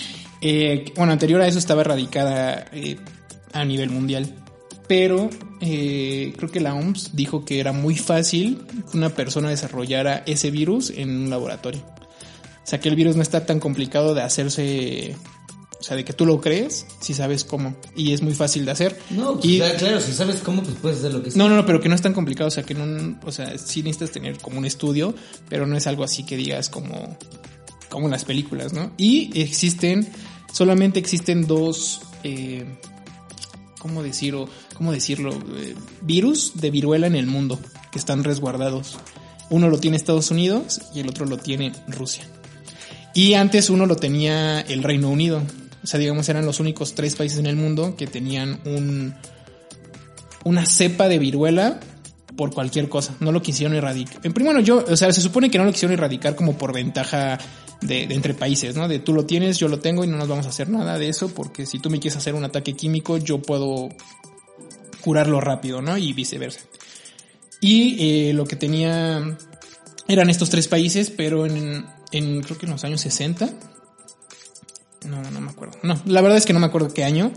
Eh, bueno, anterior a eso estaba erradicada eh, a nivel mundial, pero eh, creo que la OMS dijo que era muy fácil que una persona desarrollara ese virus en un laboratorio. O sea, que el virus no está tan complicado de hacerse, o sea, de que tú lo crees si sabes cómo, y es muy fácil de hacer. No, pues, y, claro, claro, si sabes cómo, pues puedes hacer lo que sea. no, no, no, pero que no es tan complicado, o sea, que no, o sea, sí necesitas tener como un estudio, pero no es algo así que digas como, como en las películas, ¿no? Y existen, solamente existen dos, eh, ¿cómo decirlo? ¿Cómo decirlo? Eh, virus de viruela en el mundo que están resguardados. Uno lo tiene Estados Unidos y el otro lo tiene Rusia. Y antes uno lo tenía el Reino Unido. O sea, digamos, eran los únicos tres países en el mundo que tenían un, una cepa de viruela por cualquier cosa. No lo quisieron erradicar. En primer, bueno, yo, o sea, se supone que no lo quisieron erradicar como por ventaja de, de, entre países, ¿no? De tú lo tienes, yo lo tengo y no nos vamos a hacer nada de eso porque si tú me quieres hacer un ataque químico, yo puedo curarlo rápido, ¿no? Y viceversa. Y eh, lo que tenía eran estos tres países, pero en, en creo que en los años 60. No, no me acuerdo. No, la verdad es que no me acuerdo qué año.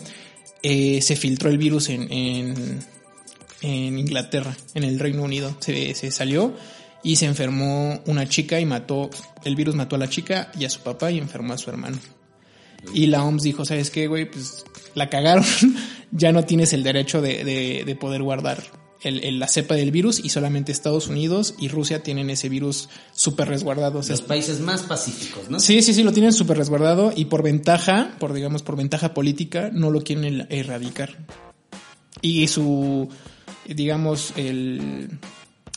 Eh, se filtró el virus en, en, Inglaterra, en el Reino Unido. Se, se salió y se enfermó una chica y mató, el virus mató a la chica y a su papá y enfermó a su hermano. Y la OMS dijo, ¿sabes qué, güey? Pues la cagaron, ya no tienes el derecho de, de, de poder guardar el, el, la cepa del virus y solamente Estados Unidos y Rusia tienen ese virus súper resguardado. O sea, Los países más pacíficos, ¿no? Sí, sí, sí, lo tienen súper resguardado y por ventaja, por digamos, por ventaja política, no lo quieren erradicar. Y su, digamos, el,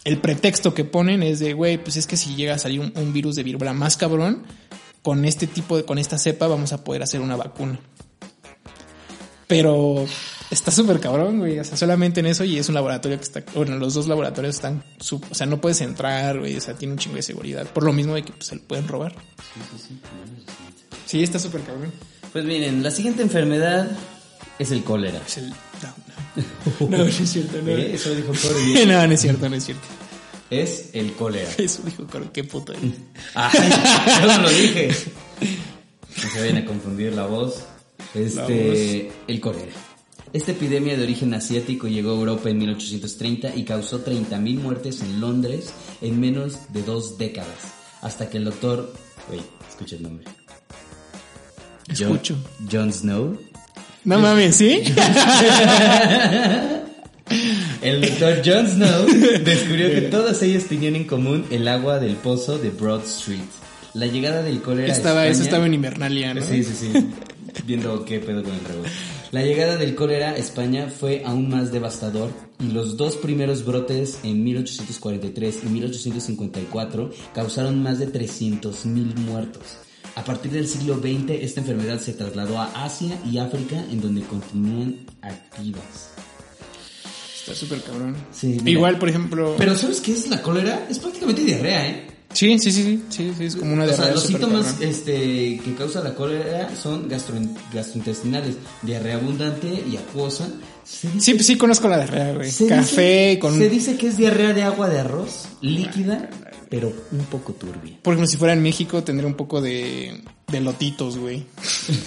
el pretexto que ponen es de, güey, pues es que si llega a salir un, un virus de viruela más cabrón, con este tipo de, con esta cepa vamos a poder hacer una vacuna. Pero está súper cabrón, güey. O sea, solamente en eso y es un laboratorio que está, bueno, los dos laboratorios están, sub, o sea, no puedes entrar, güey. O sea, tiene un chingo de seguridad. Por lo mismo de que pues, se lo pueden robar. Sí, sí, sí. Sí, está súper cabrón. Pues miren, la siguiente enfermedad es el cólera. Es el, no, no. no, no es cierto, no. ¿Eh? Eso dijo Corey. no, no es cierto, no es cierto. Es el cólera. Eso dijo Corey, qué puto eres. Ay, yo no lo dije. No se vayan a confundir la voz. Este, el cólera. Esta epidemia de origen asiático llegó a Europa en 1830 y causó 30.000 muertes en Londres en menos de dos décadas. Hasta que el doctor... Oye, escucha el nombre. Escucho. John, John Snow. No mames, ¿sí? El doctor John Snow descubrió que todas ellas tenían en común el agua del pozo de Broad Street. La llegada del cólera estaba, a España... Eso estaba en Invernalia, ¿no? Sí, sí, sí. Viendo qué pedo con el rebote. La llegada del cólera a España fue aún más devastador y los dos primeros brotes en 1843 y 1854 causaron más de 300.000 muertos. A partir del siglo XX esta enfermedad se trasladó a Asia y África en donde continúan activas. Está súper cabrón. Sí. Igual, por ejemplo... Pero ¿sabes qué es la cólera? Es prácticamente diarrea, ¿eh? Sí, sí, sí, sí, sí, sí es como una O sea, diarrea los síntomas este, que causa la cólera son gastro, gastrointestinales, diarrea abundante y acuosa. Dice- Sí, sí conozco la diarrea, güey. Café dice- con... Se dice que es diarrea de agua de arroz, líquida, pero un poco turbia. Por ejemplo, si fuera en México tendría un poco de, de lotitos, güey.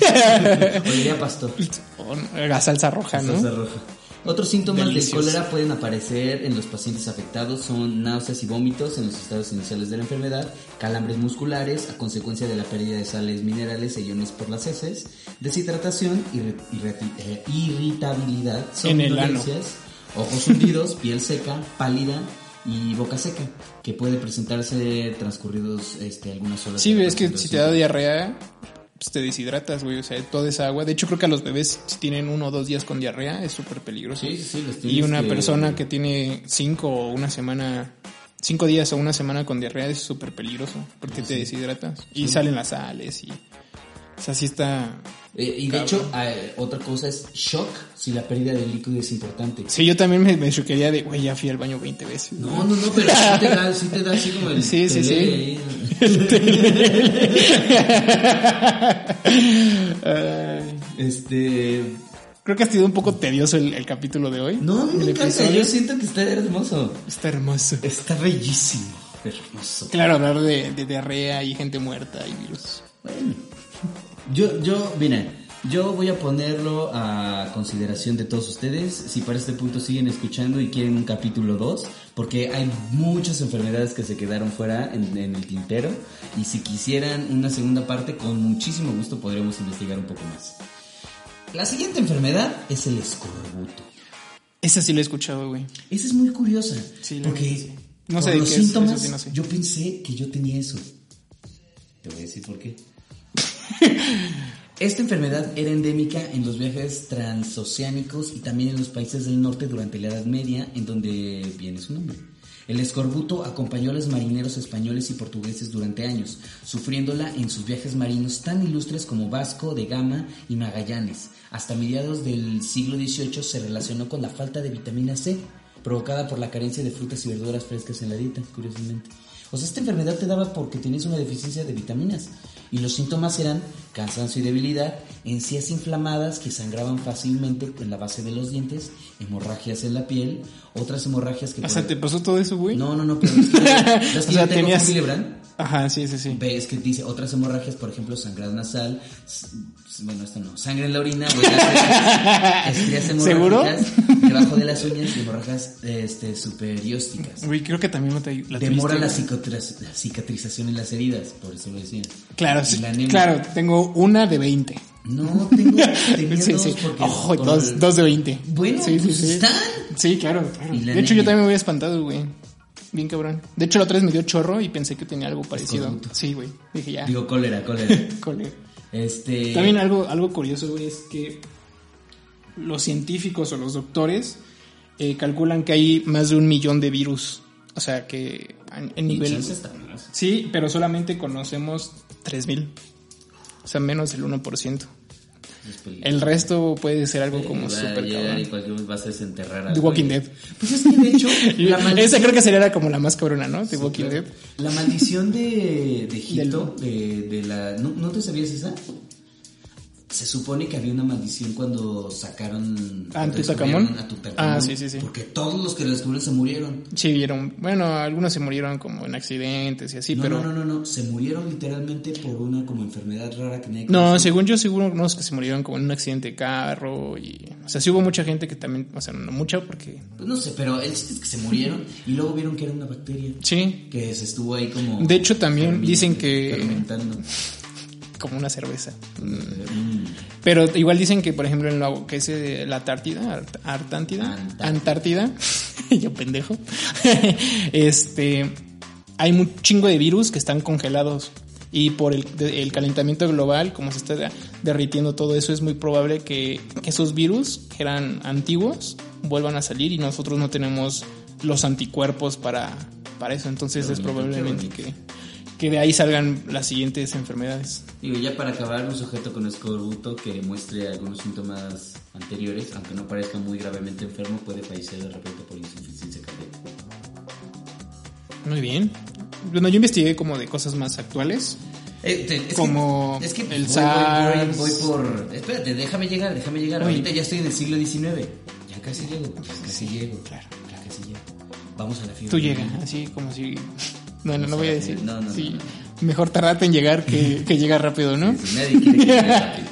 Olería pastor. O la salsa roja, ¿no? Salsa roja. Otros síntomas Delicioso. de cólera pueden aparecer en los pacientes afectados son náuseas y vómitos en los estados iniciales de la enfermedad, calambres musculares a consecuencia de la pérdida de sales minerales e iones por las heces, deshidratación, irri- irrati- eh, irritabilidad, somnolencias, ojos hundidos, piel seca, pálida y boca seca, que puede presentarse transcurridos este, algunas horas. Sí, es que si te da diarrea, pues te deshidratas, güey. O sea, toda esa agua. De hecho, creo que a los bebés, si tienen uno o dos días con diarrea, es súper peligroso. Sí, sí, los Y una que- persona que tiene cinco o una semana, cinco días o una semana con diarrea es súper peligroso porque te deshidratas y salen las sales y, o sea, sí está. Eh, y de Cabrón. hecho, eh, otra cosa es shock si la pérdida de líquido es importante. Sí, yo también me, me choquería de, güey, ya fui al baño 20 veces. No, no, no, pero sí te da, sí te da así como el. Sí, sí, tele sí. Ay, Este. creo que ha sido un poco tedioso el, el capítulo de hoy. No, mí me encanta. Yo siento que está hermoso. Está hermoso. Está bellísimo. Hermoso. Claro, hablar de, de diarrea y gente muerta y virus. Bueno. Yo, yo, miren, yo voy a ponerlo a consideración de todos ustedes. Si para este punto siguen escuchando y quieren un capítulo 2, porque hay muchas enfermedades que se quedaron fuera en, en el tintero. Y si quisieran una segunda parte, con muchísimo gusto podremos investigar un poco más. La siguiente enfermedad es el escorbuto. Esa sí la he escuchado, güey. Esa es muy curiosa. Sí, porque sí. No por sé los qué síntomas, sí no sé. yo pensé que yo tenía eso. Te voy a decir por qué. Esta enfermedad era endémica en los viajes transoceánicos y también en los países del norte durante la Edad Media, en donde viene su nombre. El escorbuto acompañó a los marineros españoles y portugueses durante años, sufriéndola en sus viajes marinos tan ilustres como Vasco de Gama y Magallanes. Hasta mediados del siglo XVIII se relacionó con la falta de vitamina C, provocada por la carencia de frutas y verduras frescas en la dieta, curiosamente. O sea, esta enfermedad te daba porque tenías una deficiencia de vitaminas. Y los síntomas eran cansancio y debilidad, encías inflamadas que sangraban fácilmente en la base de los dientes, hemorragias en la piel, otras hemorragias que... O sea, ¿te pasó todo eso, güey? No, no, no, pero es que, es que O sea, yo tengo tenías- Willebrand. Ajá, sí, sí, sí. Ves que dice otras hemorragias, por ejemplo, sangrado nasal, bueno, esto no, sangre en la orina, estrías ¿Seguro? hemorrágicas debajo de las uñas y hemorragias este, superiósticas. Güey, creo que también no te la Demora la, cicatrización en las heridas, por eso lo decía. Claro, sí, claro, tengo una de 20. No, tengo, tenía Sí, dos sí. porque... Ojo, dos, el- dos de 20. Bueno, sí, sí, pues sí. están. Sí, claro, De hecho, yo también me había espantado, güey. Bien cabrón. De hecho, la otra vez me dio chorro y pensé que tenía algo parecido. Sí, güey. Dije, ya. Digo, cólera, cólera. Cole. Este... También algo, algo curioso, güey, es que los científicos o los doctores eh, calculan que hay más de un millón de virus. O sea, que en, en nivel... Sí, pero solamente conocemos 3000. O sea, menos del 1%. El resto puede ser algo como Va a súper llegar y cabrón. cualquier vez va a desenterrar a The Walking. Dead. Pues es que de hecho, la Esa creo que sería como la más cabrona, ¿no? The Walking claro. Dead. la maldición de, de Egipto, de, de la... ¿no, ¿No te sabías esa? Se supone que había una maldición cuando sacaron... A Tutankamón, Ah, sí, sí, sí. Porque todos los que lo descubrieron se murieron. Sí, vieron. Bueno, algunos se murieron como en accidentes y así, no, pero. no, no, no, no, se murieron literalmente por una como enfermedad rara que nadie No, según yo, seguro unos que se murieron como en un accidente de carro y... O sea, sí hubo mucha gente que también... O sea, no mucha porque... Pues no sé, pero el chiste es que se murieron y luego vieron que era una bacteria. Sí, Que se estuvo ahí como... De hecho, también dicen que- Fermentando. Como una cerveza. Mm. Pero igual dicen que, por ejemplo, en lo que es eh, la Antártida, Art- Artántida, Antártida. Yo pendejo, este, hay un chingo de virus que están congelados y por el, de- el calentamiento global, como se está de- derritiendo todo eso, es muy probable que, que esos virus que eran antiguos vuelvan a salir y nosotros no tenemos los anticuerpos para, para eso. Entonces es probablemente que, que de ahí salgan las siguientes enfermedades. Digo, ya para acabar, un sujeto con escorbuto que muestre algunos síntomas anteriores, aunque no parezca muy gravemente enfermo, puede fallecer de repente por insuficiencia cardíaca. Muy bien. Bueno, yo investigué como de cosas más actuales. Eh, te- es Como que, es que el voy, SARS. Voy, voy, voy por... Espérate, déjame llegar, déjame llegar. Ahorita ya estoy en el siglo XIX. Ya casi llego, ya casi llego. claro. Ya casi llego. Vamos a la fiebre. Tú llegas, así como si... No, no, no voy a decir. No, no, Sí. Mejor tardarte en llegar que, que llegar rápido, ¿no? Nadie quiere que llegue rápido.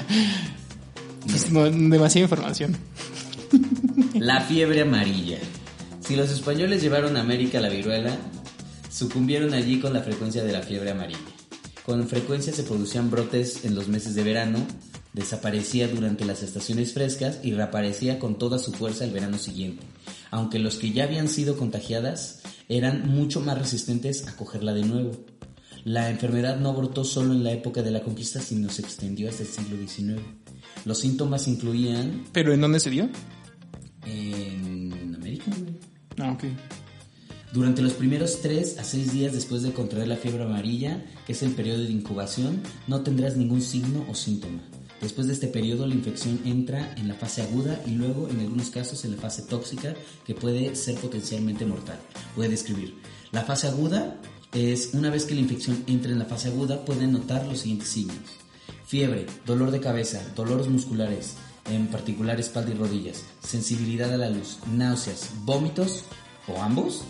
Pues no, demasiada información. La fiebre amarilla. Si los españoles llevaron a América la viruela, sucumbieron allí con la frecuencia de la fiebre amarilla. Con frecuencia se producían brotes en los meses de verano, desaparecía durante las estaciones frescas y reaparecía con toda su fuerza el verano siguiente. Aunque los que ya habían sido contagiadas eran mucho más resistentes a cogerla de nuevo. La enfermedad no brotó solo en la época de la conquista, sino se extendió hasta el siglo XIX. Los síntomas incluían ¿Pero en dónde se dio? en América. Ah, ok. Durante los primeros 3 a 6 días después de contraer la fiebre amarilla, que es el periodo de incubación, no tendrás ningún signo o síntoma. Después de este periodo la infección entra en la fase aguda y luego en algunos casos en la fase tóxica que puede ser potencialmente mortal. Voy a describir. La fase aguda es una vez que la infección entra en la fase aguda pueden notar los siguientes signos. Fiebre, dolor de cabeza, dolores musculares, en particular espalda y rodillas, sensibilidad a la luz, náuseas, vómitos o ambos,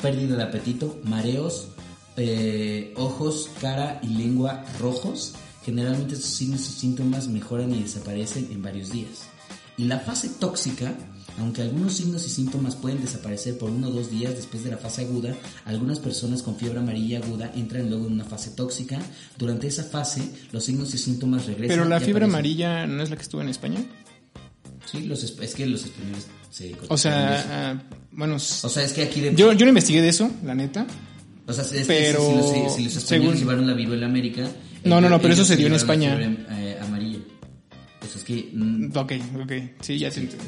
pérdida de apetito, mareos, eh, ojos, cara y lengua rojos. Generalmente estos signos y síntomas mejoran y desaparecen en varios días. Y la fase tóxica, aunque algunos signos y síntomas pueden desaparecer por uno o dos días después de la fase aguda, algunas personas con fiebre amarilla aguda entran luego en una fase tóxica. Durante esa fase, los signos y síntomas regresan. Pero la fiebre aparecen. amarilla no es la que estuvo en España. Sí, los, es que los españoles se O sea, ah, bueno, o sea, es que aquí de... yo, yo no investigué de eso, la neta. o sea, es que pero si, los, si los españoles según- llevaron la viruela a América... No, no, no, pero eso se dio en España. eh, amarilla. Eso es que... mm, Ok, ok. Sí, ya te entendí.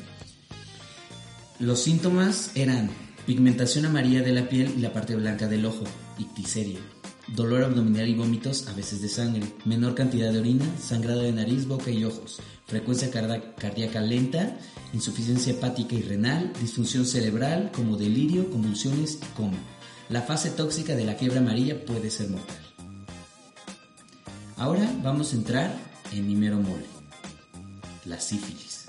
Los síntomas eran Pigmentación amarilla de la piel y la parte blanca del ojo, icticeria. Dolor abdominal y vómitos, a veces de sangre. Menor cantidad de orina, sangrado de nariz, boca y ojos. Frecuencia cardíaca lenta, insuficiencia hepática y renal, disfunción cerebral como delirio, convulsiones y coma. La fase tóxica de la fiebre amarilla puede ser mortal. Ahora vamos a entrar en mi mero mole. La sífilis.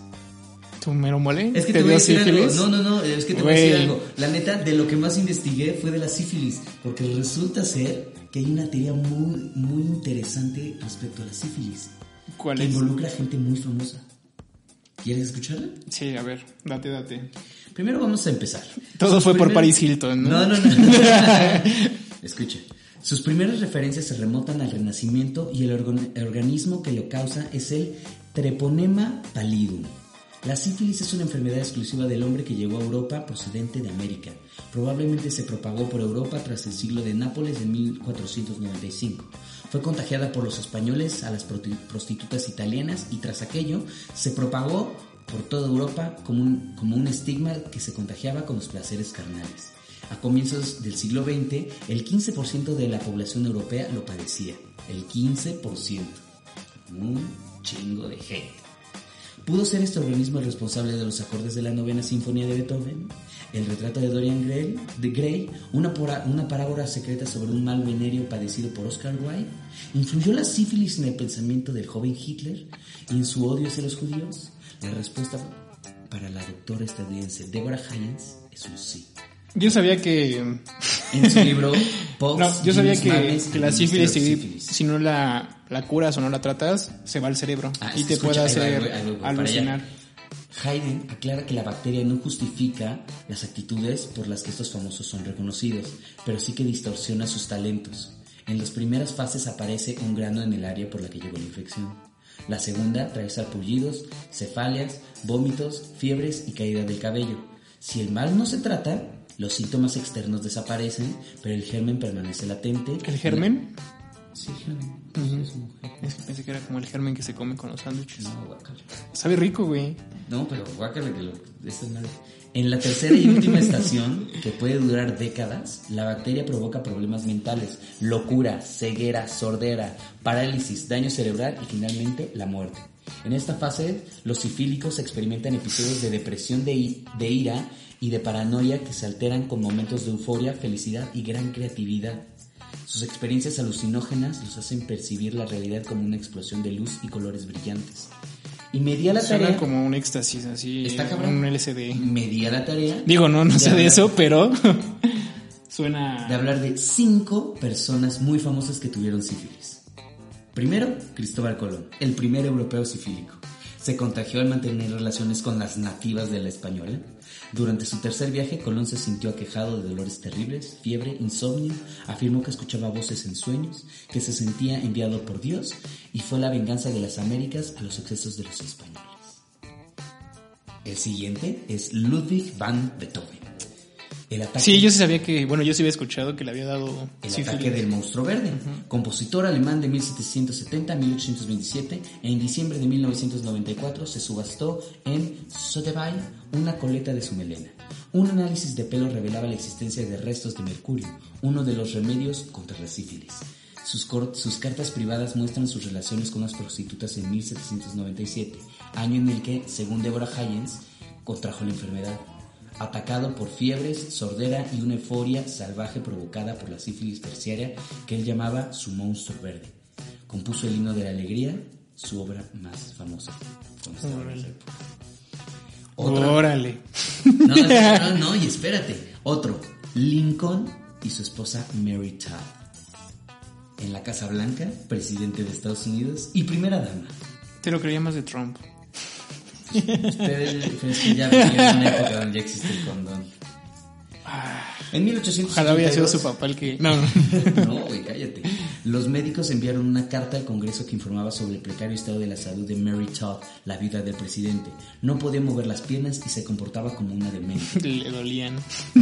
¿Tu mero mole? Es que te, voy a decir algo. No, no, no, es que te voy a decir algo. La neta, de lo que más investigué fue de la sífilis, porque resulta ser que hay una teoría muy, muy interesante respecto a la sífilis. ¿Cuál que es? involucra a gente muy famosa. ¿Quieres escucharla? Sí, a ver, date, date. Primero vamos a empezar. Todo fue por Paris Hilton, ¿no? No, no, no. Escucha. Sus primeras referencias se remontan al Renacimiento y el organismo que lo causa es el Treponema pallidum. La sífilis es una enfermedad exclusiva del hombre que llegó a Europa procedente de América. Probablemente se propagó por Europa tras el siglo de Nápoles de 1495. Fue contagiada por los españoles a las prostitutas italianas y tras aquello se propagó por toda Europa como un, como un estigma que se contagiaba con los placeres carnales. A comienzos del siglo XX, el 15% de la población europea lo padecía. El 15%. Un chingo de gente. ¿Pudo ser este organismo el responsable de los acordes de la novena sinfonía de Beethoven? El retrato de Dorian Gray, de Gray una, una parábola secreta sobre un mal venerio padecido por Oscar Wilde? ¿Influyó la sífilis en el pensamiento del joven Hitler y en su odio hacia los judíos? La respuesta para la doctora estadounidense Deborah Hyens es un sí. Yo sabía que. En su libro, Post, no, yo sabía que, que la sífilis, si, si, no la, la, curas o no la tratas, se va al cerebro ah, y te escucha, puede hacer va, alucinar. Hayden aclara que la bacteria no justifica las actitudes por las que estos famosos son reconocidos, pero sí que distorsiona sus talentos. En las primeras fases aparece un grano en el área por la que llegó la infección. La segunda trae sarpullidos, cefalias, vómitos, fiebres y caída del cabello. Si el mal no se trata, los síntomas externos desaparecen, pero el germen permanece latente. ¿El germen? Sí, germen. Uh -huh. es, es que pensé que era como el germen que se come con los sándwiches. No, guácala. Sabe rico, güey. No, pero guácala que lo... Esa es madre. En la tercera y última estación, que puede durar décadas, la bacteria provoca problemas mentales, locura, ceguera, sordera, parálisis, daño cerebral y finalmente la muerte. En esta fase, los sifílicos experimentan episodios de depresión de, de ira y de paranoia que se alteran con momentos de euforia, felicidad y gran creatividad. Sus experiencias alucinógenas los hacen percibir la realidad como una explosión de luz y colores brillantes. Y me di a la Suena tarea. como un éxtasis, así. ¿Está cabrón? Un LCD. Me di a la tarea. Digo, no, no de sé de eso, pero. Suena. De hablar de cinco personas muy famosas que tuvieron sífilis. Primero, Cristóbal Colón, el primer europeo sifílico. Se contagió al mantener relaciones con las nativas de la española. Durante su tercer viaje, Colón se sintió aquejado de dolores terribles, fiebre, insomnio, afirmó que escuchaba voces en sueños, que se sentía enviado por Dios y fue la venganza de las Américas a los excesos de los españoles. El siguiente es Ludwig van Beethoven. El ataque, Sí, yo sí sabía que. Bueno, yo sí había escuchado que le había dado. el sífilis. ataque del monstruo verde, compositor alemán de 1770 a 1827, en diciembre de 1994 se subastó en Sotheby una coleta de su melena. Un análisis de pelo revelaba la existencia de restos de mercurio, uno de los remedios contra la sífilis. Sus, sus cartas privadas muestran sus relaciones con las prostitutas en 1797, año en el que, según Deborah Hyens, contrajo la enfermedad. Atacado por fiebres, sordera y una euforia salvaje provocada por la sífilis terciaria que él llamaba su monstruo verde. Compuso el himno de la alegría, su obra más famosa. época. Otra- Órale. no, no, no, y espérate. Otro, Lincoln y su esposa Mary Todd. En la Casa Blanca, presidente de Estados Unidos y primera dama. Te lo creía más de Trump. Ustedes es que ya vivieron en una época donde ya existe el condón. En 1882... Ojalá hubiera sido su papá el que. No, no. No, güey, cállate. Los médicos enviaron una carta al Congreso que informaba sobre el precario estado de la salud de Mary Todd, la viuda del presidente. No podía mover las piernas y se comportaba como una demente. Le dolían.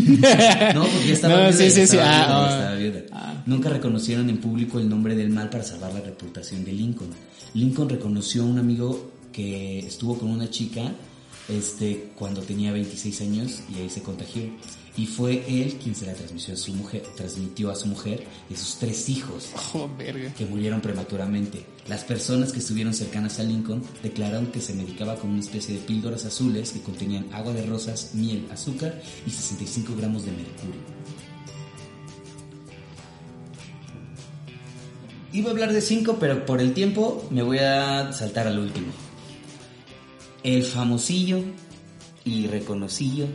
No, porque ya estaba No, viuda. sí, sí, sí. estaba Ah, viuda, ah. estaba viuda. Ah. Nunca reconocieron en público el nombre del mal para salvar la reputación de Lincoln. Lincoln reconoció a un amigo que estuvo con una chica este, cuando tenía 26 años y ahí se contagió. y fue él quien se la transmitió a su mujer, transmitió a su mujer y a sus tres hijos Oh, verga. que murieron prematuramente. Las personas que estuvieron cercanas a Lincoln declararon que se medicaba con una especie de píldoras azules que contenían agua de rosas, miel, azúcar y 65 gramos de mercurio. Iba a hablar de cinco, pero por el tiempo me voy a saltar al último. El famosillo y reconocido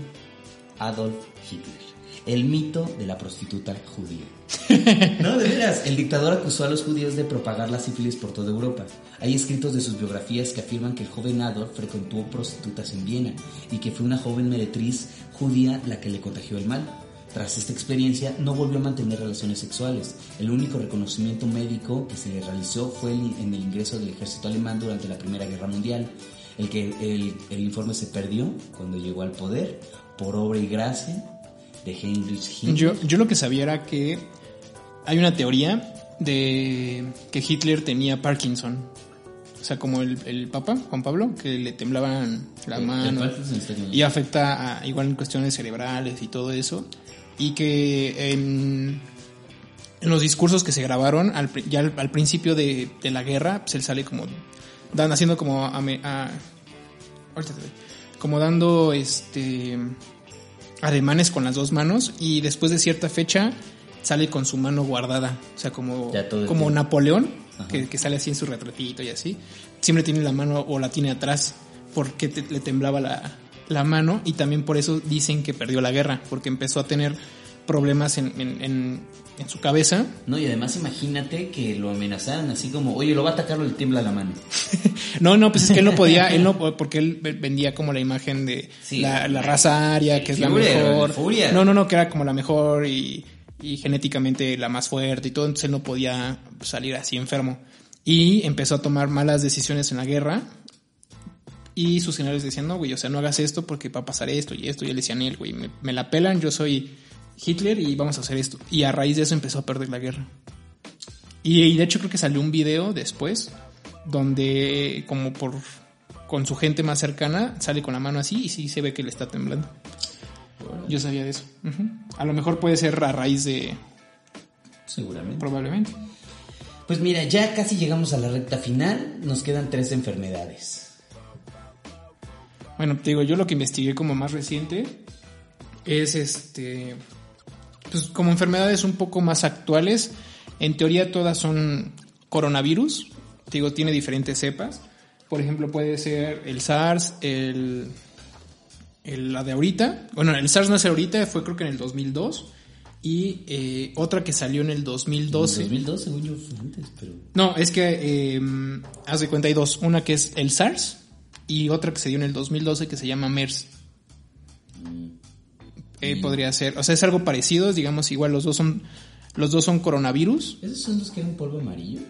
Adolf Hitler. El mito de la prostituta judía. No, de veras. El dictador acusó a los judíos de propagar la sífilis por toda Europa. Hay escritos de sus biografías que afirman que el joven Adolf frecuentó prostitutas en Viena y que fue una joven meretriz judía la que le contagió el mal. Tras esta experiencia no volvió a mantener relaciones sexuales. El único reconocimiento médico que se le realizó fue en el ingreso del ejército alemán durante la Primera Guerra Mundial. El que el, el informe se perdió cuando llegó al poder por obra y gracia de Heinrich Himmler. Yo, yo lo que sabía era que hay una teoría de que Hitler tenía Parkinson. O sea, como el, el Papa, Juan Pablo, que le temblaban la El- mano. Y afecta a, igual en cuestiones cerebrales y todo eso. Y que en, en los discursos que se grabaron, al, ya al, al principio de, de la guerra, pues él sale como dan, haciendo como a- como dando este ademanes con las dos manos y después de cierta fecha sale con su mano guardada, o sea, como, como. Napoleón, que, que sale así en su retratito y así, siempre tiene la mano o la tiene atrás porque te- le temblaba la, la mano y también por eso dicen que perdió la guerra, porque empezó a tener problemas en, en, en- en su cabeza. No, y además imagínate que lo amenazaran así como, oye, lo va a atacar o le tiembla la mano. No, no, pues es que él no podía, él no, porque él ve- vendía como la imagen de Sí, la, raza aria, que es la mejor. Führer. No, no, no, que era como la mejor y, y genéticamente la más fuerte y todo, entonces él no podía salir así enfermo. Y empezó a tomar malas decisiones en la guerra. Y sus generales decían, no, güey, o sea, no hagas esto porque va a pasar esto y esto. Y él decía, él, güey, me, me la pelan, yo soy Hitler y vamos a hacer esto. Y a raíz de eso empezó a perder la guerra. Y, y de hecho creo que salió un video después donde como por con su gente más cercana sale con la mano así y sí se ve que le está temblando. Yo sabía de eso. A lo mejor puede ser a raíz de Seguramente. probablemente. Pues mira, ya casi llegamos a la recta final, nos quedan tres enfermedades. Bueno, te digo, yo lo que investigué como más reciente es este pues como enfermedades un poco más actuales. En teoría todas son coronavirus. Te digo, tiene diferentes cepas. Por ejemplo, puede ser el SARS, el, el- la de ahorita. Bueno, el SARS no es ahorita, fue creo que en el 2002. Y eh, otra que salió en el 2012. En 2002, según yo, antes, pero... No, es que, eh, haz de cuenta, hay dos. Una que es el SARS y otra que se dio en el 2012 que se llama MERS. Eh, podría ser, o sea, es algo parecido, digamos, igual los dos son, los dos son coronavirus. ¿Esos son los que eran polvo amarillo?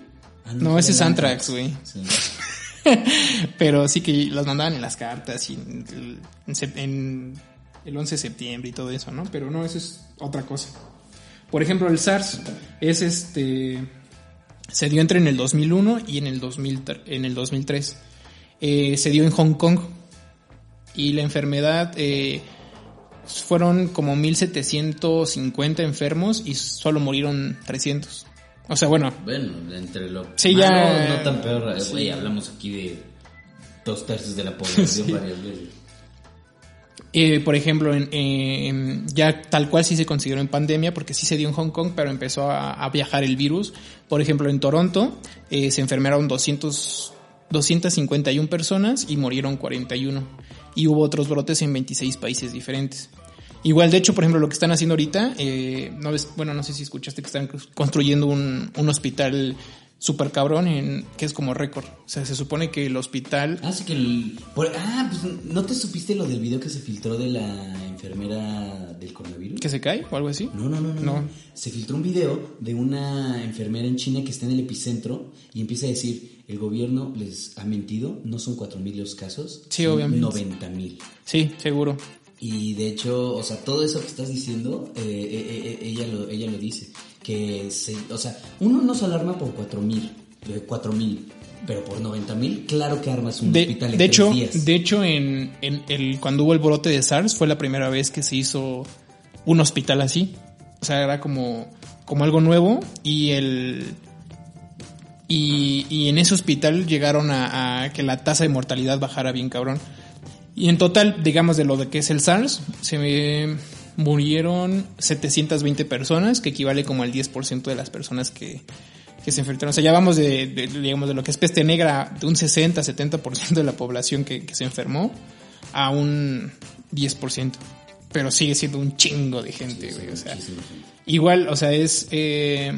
Ah, No, ese es Anthrax, güey. Sí. Pero sí que las mandaban en las cartas y en el 11 de septiembre y todo eso, ¿no? Pero no, eso es otra cosa. Por ejemplo, el SARS es este. Se dio entre en el 2001 y en el, 2000, en el 2003. Eh, se dio en Hong Kong. Y la enfermedad. eh, fueron como 1750 enfermos y solo murieron 300. O sea, bueno, Bueno, entre lo Sí, malo, ya- no tan peor, eh, sí. güey, hablamos aquí de dos tercios de la población Sí. varias veces. Eh, por ejemplo, en, en- ya tal cual sí se consideró en pandemia, porque sí se dio en Hong Kong, pero empezó a, a viajar el virus. Por ejemplo, en Toronto eh, se enfermaron 200, 251 personas y murieron 41. Y hubo otros brotes en 26 países diferentes. Igual, de hecho, por ejemplo, lo que están haciendo ahorita, eh, no ves- bueno, no sé si escuchaste que están construyendo un, un hospital super cabrón, en, que es como récord. O sea, se supone que el hospital Ah, sí que el... por- ah, pues ¿no te supiste lo del video que se filtró de la enfermera del coronavirus? que se cae o algo así. No, no, no, no, No. no. Se filtró un video de una enfermera en China que está en el epicentro y empieza a decir, el gobierno les ha mentido, no son 4.000 los casos, Sí, son obviamente. 90.000. Sí, seguro. Y de hecho, o sea, todo eso que estás diciendo, eh, eh, eh, ella, lo, ella lo dice. Que, se, o sea, uno no se alarma por 4.000, eh, 4.000, pero por 90.000, claro que armas un De, hospital en de hecho, días. de hecho en, en el, cuando hubo el brote de SARS fue la primera vez que se hizo un hospital así. O sea, era como, como algo nuevo y el... Y, y en ese hospital llegaron a, a que la tasa de mortalidad bajara bien cabrón. Y en total, digamos, de lo de que es el SARS, se me murieron 720 personas, que equivale como al 10% de las personas que, que se infectaron. O sea, ya vamos de, de, digamos, de lo que es peste negra, de un 60-70% de la población que, que, se enfermó a un 10%. Pero sigue siendo un chingo de gente, güey. o sea, igual, o sea, es eh,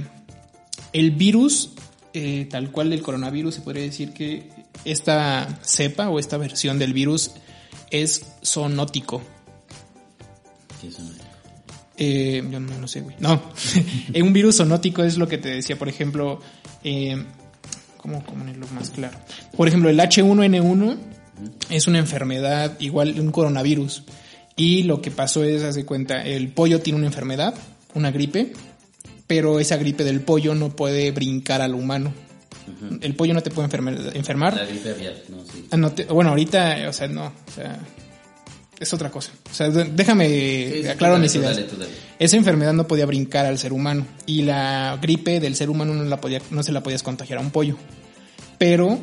el virus, eh, tal cual del coronavirus, se podría decir que esta cepa o esta versión del virus es zoonótico. ¿Qué es? Eh, yo no, no, sé, güey. No, un virus zoonótico es lo que te decía, por ejemplo, eh, ¿cómo ponerlo más claro? Por ejemplo, el H1N1 es una enfermedad igual, un coronavirus. Y lo que pasó es, hace cuenta, el pollo tiene una enfermedad, una gripe, pero esa gripe del pollo no puede brincar al humano. Uh -huh. El pollo no te puede enfermar. enfermar. La gripe aviar, no, sí. No te, bueno, ahorita, o sea, no, o sea, es otra cosa. O sea, déjame sí, sí, aclaro mis ideas. Esa enfermedad no podía brincar al ser humano y la gripe del ser humano no la podía, no se la podías contagiar a un pollo. Pero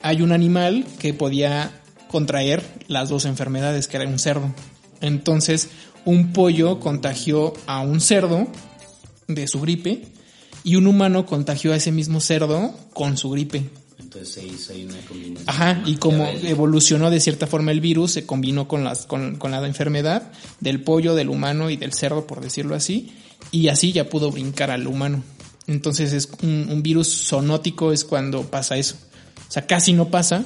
hay un animal que podía contraer las dos enfermedades, que era un cerdo. Entonces, un pollo contagió a un cerdo de su gripe y un humano contagió a ese mismo cerdo con su gripe. Entonces se hizo ahí una combinación. Ajá, y como evolucionó de cierta forma el virus, se combinó con, las, con, con, la enfermedad del pollo, del humano y del cerdo, por decirlo así, y así ya pudo brincar al humano. Entonces es un, un virus zoonótico es cuando pasa eso. O sea, casi no pasa,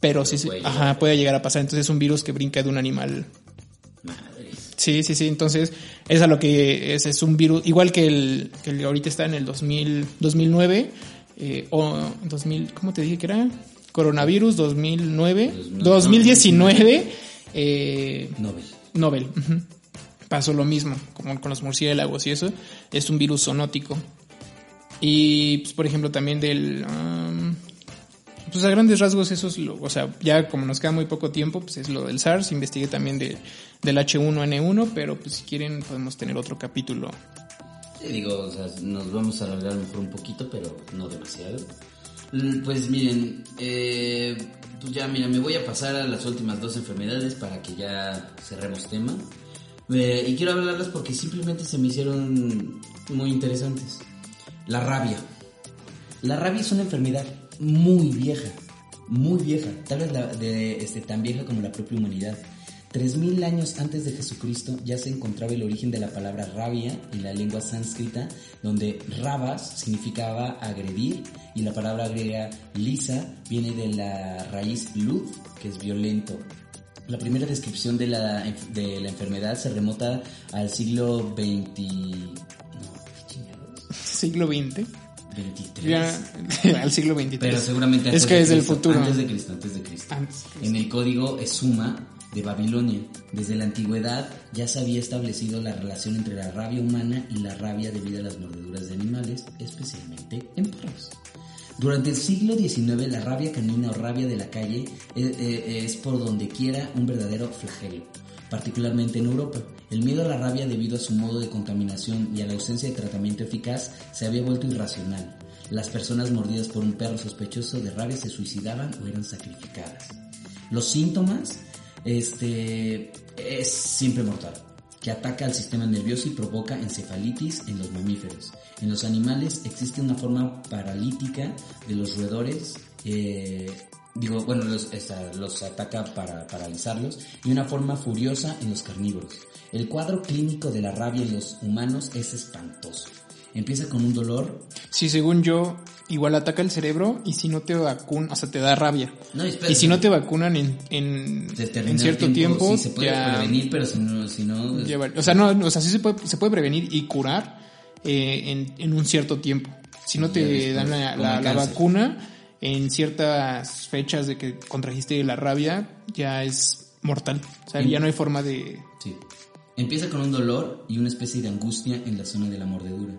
pero, pero sí, puede ajá, llegar. puede llegar a pasar. Entonces es un virus que brinca de un animal. Madre. Sí, sí, sí. Entonces es a lo que es, es un virus, igual que el que el ahorita está en el 2000, 2009 eh, o 2000, ¿cómo te dije que era? Coronavirus 2009, 2000, 2019, eh, Nobel. Nobel. Uh -huh. Pasó lo mismo, como con los murciélagos y eso. Es un virus zoonótico. Y, pues, por ejemplo, también del... Um, pues a grandes rasgos eso es lo, o sea, ya como nos queda muy poco tiempo, pues es lo del SARS, investigué también de, del H1N1, pero pues si quieren podemos tener otro capítulo Sí, digo, o sea, nos vamos a alargar mejor un poquito, pero no demasiado. Pues miren, eh, pues ya, mira, me voy a pasar a las últimas dos enfermedades para que ya cerremos tema. Eh, y quiero hablarlas porque simplemente se me hicieron muy interesantes. La rabia. La rabia es una enfermedad muy vieja, muy vieja, tal vez este, tan vieja como la propia humanidad. 3.000 años antes de Jesucristo ya se encontraba el origen de la palabra rabia en la lengua sánscrita, donde rabas significaba agredir y la palabra griega lisa viene de la raíz lud, que es violento. La primera descripción de la, enfermedad se remota al siglo XX... ¿Siglo XX? 23. Ya, al siglo 23. Pero seguramente es que es del futuro. Antes de Cristo, antes de Cristo. Antes de Cristo. En el código Esuma de Babilonia. Desde la antigüedad ya se había establecido la relación entre la rabia humana y la rabia debido a las mordeduras de animales, especialmente en perros. Durante el siglo XIX la rabia canina o rabia de la calle es por donde quiera un verdadero flagelo, particularmente en Europa. El miedo a la rabia debido a su modo de contaminación y a la ausencia de tratamiento eficaz se había vuelto irracional. Las personas mordidas por un perro sospechoso de rabia se suicidaban o eran sacrificadas. Los síntomas este, es siempre mortal, que ataca al sistema nervioso y provoca encefalitis en los mamíferos. En los animales existe una forma paralítica de los roedores, eh, digo, bueno, los, esta, los ataca para paralizarlos, y una forma furiosa en los carnívoros. El cuadro clínico de la rabia en los humanos es espantoso. Empieza con un dolor. Sí, según yo, igual ataca el cerebro y si no te vacunan, o sea, te da rabia. No, espera, y si no te vacunan en, en, en cierto tiempo, tiempo, sí se puede ya, prevenir, pero si no, si no ya, o sea, no, o sea, sí se puede, se puede prevenir y curar eh, en, en un cierto tiempo. Si no te después, dan la, la, la vacuna en ciertas fechas de que contrajiste la rabia, ya es mortal. O sea, ya no hay forma de... Sí. Empieza con un dolor y una especie de angustia en la zona de la mordedura.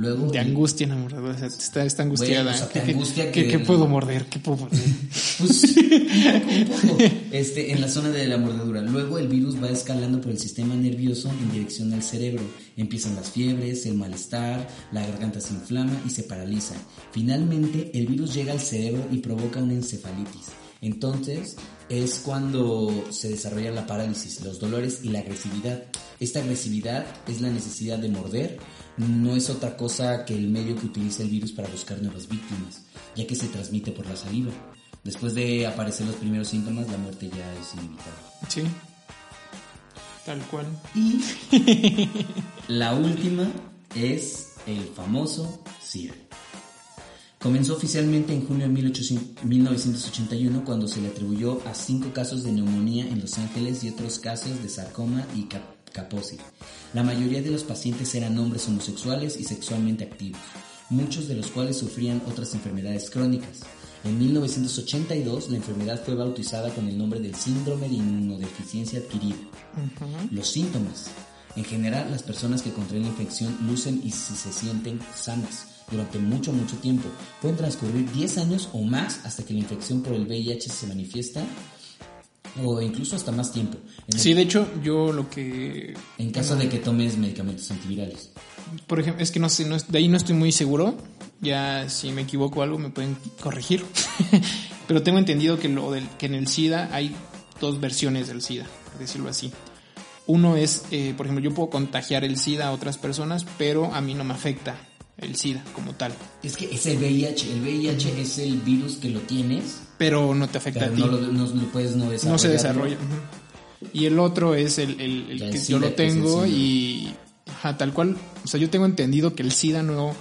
Luego, de angustia en la mordedura, o sea, está, está angustiada. Bueno, o sea, ¿Qué, angustia ¿qué, que, ¿qué, puedo morder? ¿Qué puedo morder? Pues un poco, un poco. Este, en la zona de la mordedura. Luego el virus va escalando por el sistema nervioso en dirección al cerebro. Empiezan las fiebres, el malestar, la garganta se inflama y se paraliza. Finalmente el virus llega al cerebro y provoca una encefalitis. Entonces es cuando se desarrolla la parálisis, los dolores y la agresividad. Esta agresividad es la necesidad de morder, no es otra cosa que el medio que utiliza el virus para buscar nuevas víctimas, ya que se transmite por la saliva. Después de aparecer los primeros síntomas, la muerte ya es inevitable. Sí. Tal cual. Y la última es el famoso SIDA. Comenzó oficialmente en junio de 1800 1981 cuando se le atribuyó a cinco casos de neumonía en Los Ángeles y otros casos de sarcoma y cap- Kaposi. La mayoría de los pacientes eran hombres homosexuales y sexualmente activos, muchos de los cuales sufrían otras enfermedades crónicas. En 1982 la enfermedad fue bautizada con el nombre del síndrome de inmunodeficiencia adquirida. Los síntomas. En general, las personas que contraen la infección lucen y se sienten sanas durante mucho, mucho tiempo. Pueden transcurrir 10 años o más hasta que la infección por el VIH se manifiesta o incluso hasta más tiempo. Sí, de hecho, yo lo que... en caso de que tomes medicamentos antivirales. Por ejemplo, es que no sé, no de ahí no estoy muy seguro. Ya si me equivoco o algo me pueden corregir. Pero tengo entendido que, lo del, que en el SIDA hay dos versiones del SIDA, por decirlo así. Uno es, eh, por ejemplo, yo puedo contagiar el SIDA a otras personas, pero a mí no me afecta el SIDA como tal. Es que es el VIH. El VIH es el virus que lo tienes, Pero no te afecta pero a ti. no lo, no lo puedes no desarrollar. no se desarrolla. Y el otro es el, el- que el yo lo tengo y ajá, tal cual. O sea, yo tengo entendido que el SIDA no...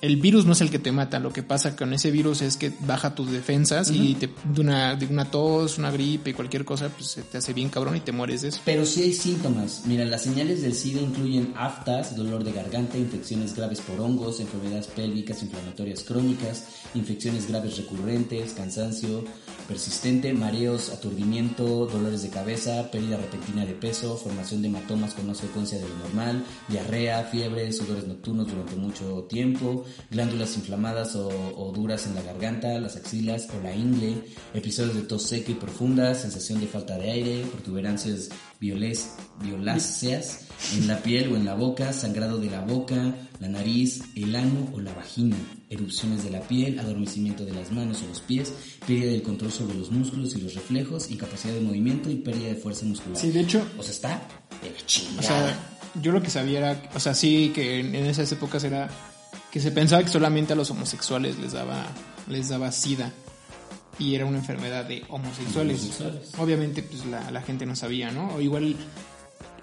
El virus no es el que te mata, lo que pasa con ese virus es que baja tus defensas y te, de, una, de una tos, una gripe y cualquier cosa, pues se te hace bien cabrón y te mueres de eso. Pero sí hay síntomas. Mira, las señales del SIDA incluyen aftas, dolor de garganta, infecciones graves por hongos, enfermedades pélvicas inflamatorias crónicas, infecciones graves recurrentes, cansancio persistente, mareos, aturdimiento, dolores de cabeza, pérdida repentina de peso, formación de hematomas con más frecuencia de lo normal, diarrea, fiebre, sudores nocturnos durante mucho tiempo, glándulas inflamadas o, o duras en la garganta, las axilas o la ingle, episodios de tos seca y profunda, sensación de falta de aire, protuberancias violes- violáceas en la piel o en la boca, sangrado de la boca, la nariz, el ano o la vagina, erupciones de la piel, adormecimiento de las manos o los pies, pérdida del control sobre los músculos y los reflejos, incapacidad de movimiento y pérdida de fuerza muscular. Sí, de hecho, O sea, está de la chingada. O sea, yo lo que sabía era, o sea, sí que en, en esas épocas era que se pensaba que solamente a los homosexuales les daba, les daba sida y era una enfermedad de homosexuales. Homosexuales. Obviamente, pues la, la gente no sabía, ¿no? O igual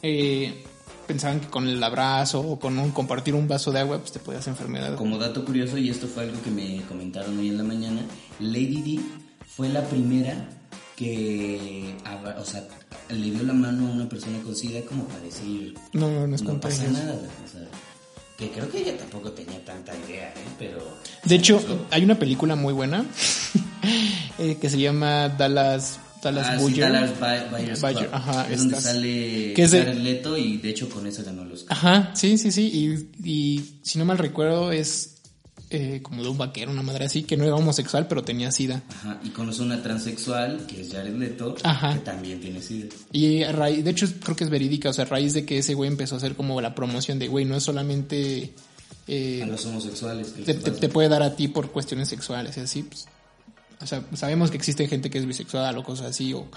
eh, pensaban que con el abrazo o con un, compartir un vaso de agua, pues te podías enfermedad. Como dato curioso, y esto fue algo que me comentaron hoy en la mañana, Lady D fue la primera que, o sea, le dio la mano a una persona con SIDA como para decir, No, no, no es no pasa nada, o sea, que creo que ella tampoco tenía tanta idea, ¿eh? Pero... De hecho, hay una película muy buena eh, que se llama Dallas, Dallas Ah, sí. Dallas Buy- Buyers Buyer, ajá, es donde sale que es de- Jared Leto y de hecho con eso ganó los Ajá, sí, sí, sí. Y, y si no mal recuerdo, es eh, como de un vaquero, una madre así, que no era homosexual, pero tenía sida. Ajá, y conoce una transexual que es Jared Leto, Ajá. que también tiene SIDA. Y a raíz, de hecho, creo que es verídica, o sea, a raíz de que ese güey empezó a hacer como la promoción de, güey, no es solamente. eh, A los homosexuales. que te, te- te puede dar a ti por cuestiones sexuales y así, pues. O sea, sabemos que existe gente que es bisexual o cosas así, o,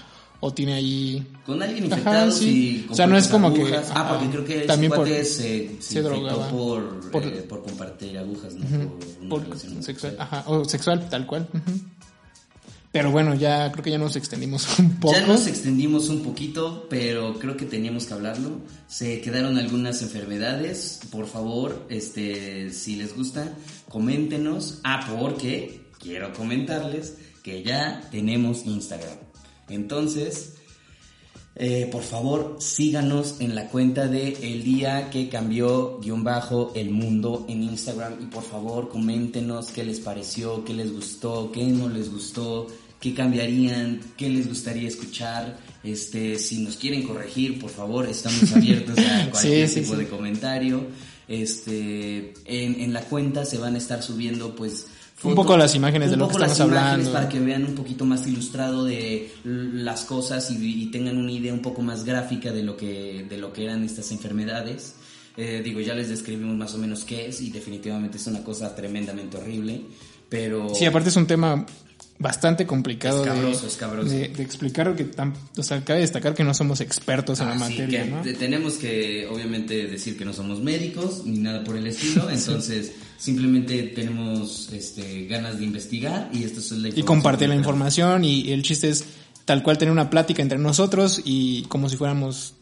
o tiene ahí. Con alguien Ajá, infectado sí. y O sea, no es como que-. Ah, ajá. porque creo que También por- se, se, se infectó drogaba. por, Por- eh, por compartir agujas, ¿no? Por una relación sexual, ajá, o sexual, tal cual. Pero bueno, ya creo que ya nos extendimos un poco. Ya nos extendimos un poquito, pero creo que teníamos que hablarlo. Se quedaron algunas enfermedades. Por favor, este, si les gusta, coméntenos. Ah, porque quiero comentarles que ya tenemos Instagram. Entonces, eh, por favor, síganos en la cuenta de El Día que Cambió guion bajo el mundo en Instagram y por favor coméntenos qué les pareció, qué les gustó, qué no les gustó, qué cambiarían, qué les gustaría escuchar. Este, si nos quieren corregir, por favor, estamos abiertos a cualquier Sí, sí, tipo sí. de comentario. Este, en, en la cuenta se van a estar subiendo pues un poco las imágenes de lo que estamos imágenes hablando. Para que vean un poquito más ilustrado de las cosas y, y tengan una idea un poco más gráfica de lo que, de lo que eran estas enfermedades. Eh, digo, ya les describimos más o menos qué es y definitivamente es una cosa tremendamente horrible, pero... Sí, aparte es un tema bastante complicado Escabroso, de, escabroso. de- de explicar que tan, o sea, cabe destacar que no somos expertos en la Ah, sí, materia, que ¿no? te- tenemos que obviamente decir que no somos médicos ni nada por el estilo, entonces simplemente tenemos este, ganas de investigar y esto es la Y compartir la información y el chiste es tal cual tener una plática entre nosotros y como si fuéramos,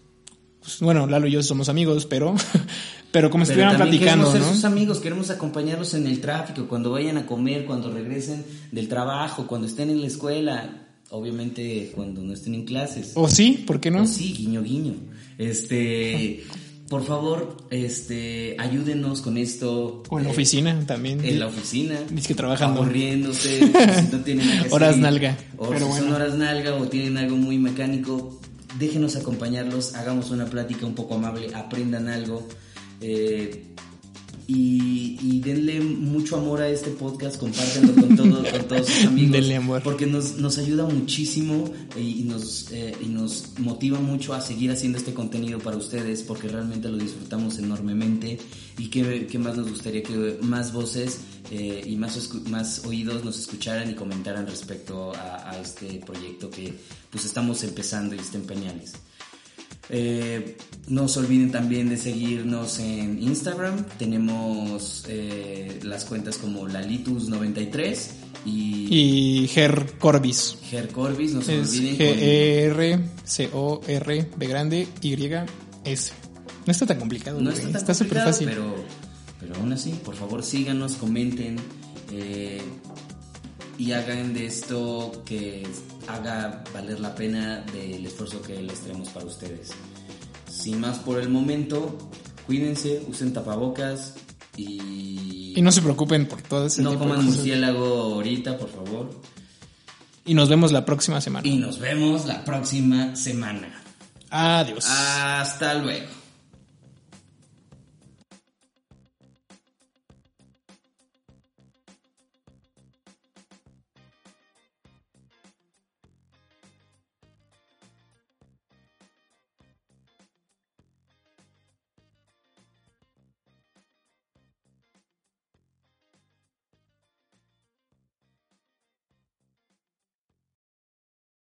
pues, bueno, Lalo y yo somos amigos, pero, pero como si estuvieran platicando, queremos ser ¿no? sus amigos, queremos acompañarlos en el tráfico, cuando vayan a comer, cuando regresen del trabajo, cuando estén en la escuela, obviamente cuando no estén en clases. O sí, ¿por qué no? Sí, guiño, guiño. Este, por favor, este, ayúdenos con esto. O en la Eh, oficina también. En la oficina. Dice que trabajando. Aburriéndose, si no tienen nada que Horas nalga, O pero si son bueno. horas nalga o tienen algo muy mecánico, déjenos acompañarlos, hagamos una plática un poco amable, aprendan algo. eh, y, y denle mucho amor a este podcast, compártanlo con, todo, con todos sus amigos. Denle amor. Porque nos, nos ayuda muchísimo y, y nos, eh, y nos motiva mucho a seguir haciendo este contenido para ustedes porque realmente lo disfrutamos enormemente y que, que más nos gustaría que más voces eh, y más, más oídos nos escucharan y comentaran respecto a, a este proyecto que pues estamos empezando y está en pañales. Eh, no se olviden también de seguirnos en Instagram. Tenemos eh, las cuentas como Lalitus93 y, Y Ger Corbis. Ger Corbis. No se Es olviden. G-E-R-C-O-R, B grande, Y-S. No está tan complicado, no está tan Está súper fácil. Pero, pero aún así, por favor, síganos, comenten eh, y hagan de esto que haga valer la pena del esfuerzo que les traemos para ustedes. Sin más por el momento, cuídense, usen tapabocas y, Y no se preocupen por todo ese no coman murciélago ahorita, por favor. Y nos vemos la próxima semana. Y nos vemos la próxima semana. Adiós. Hasta luego.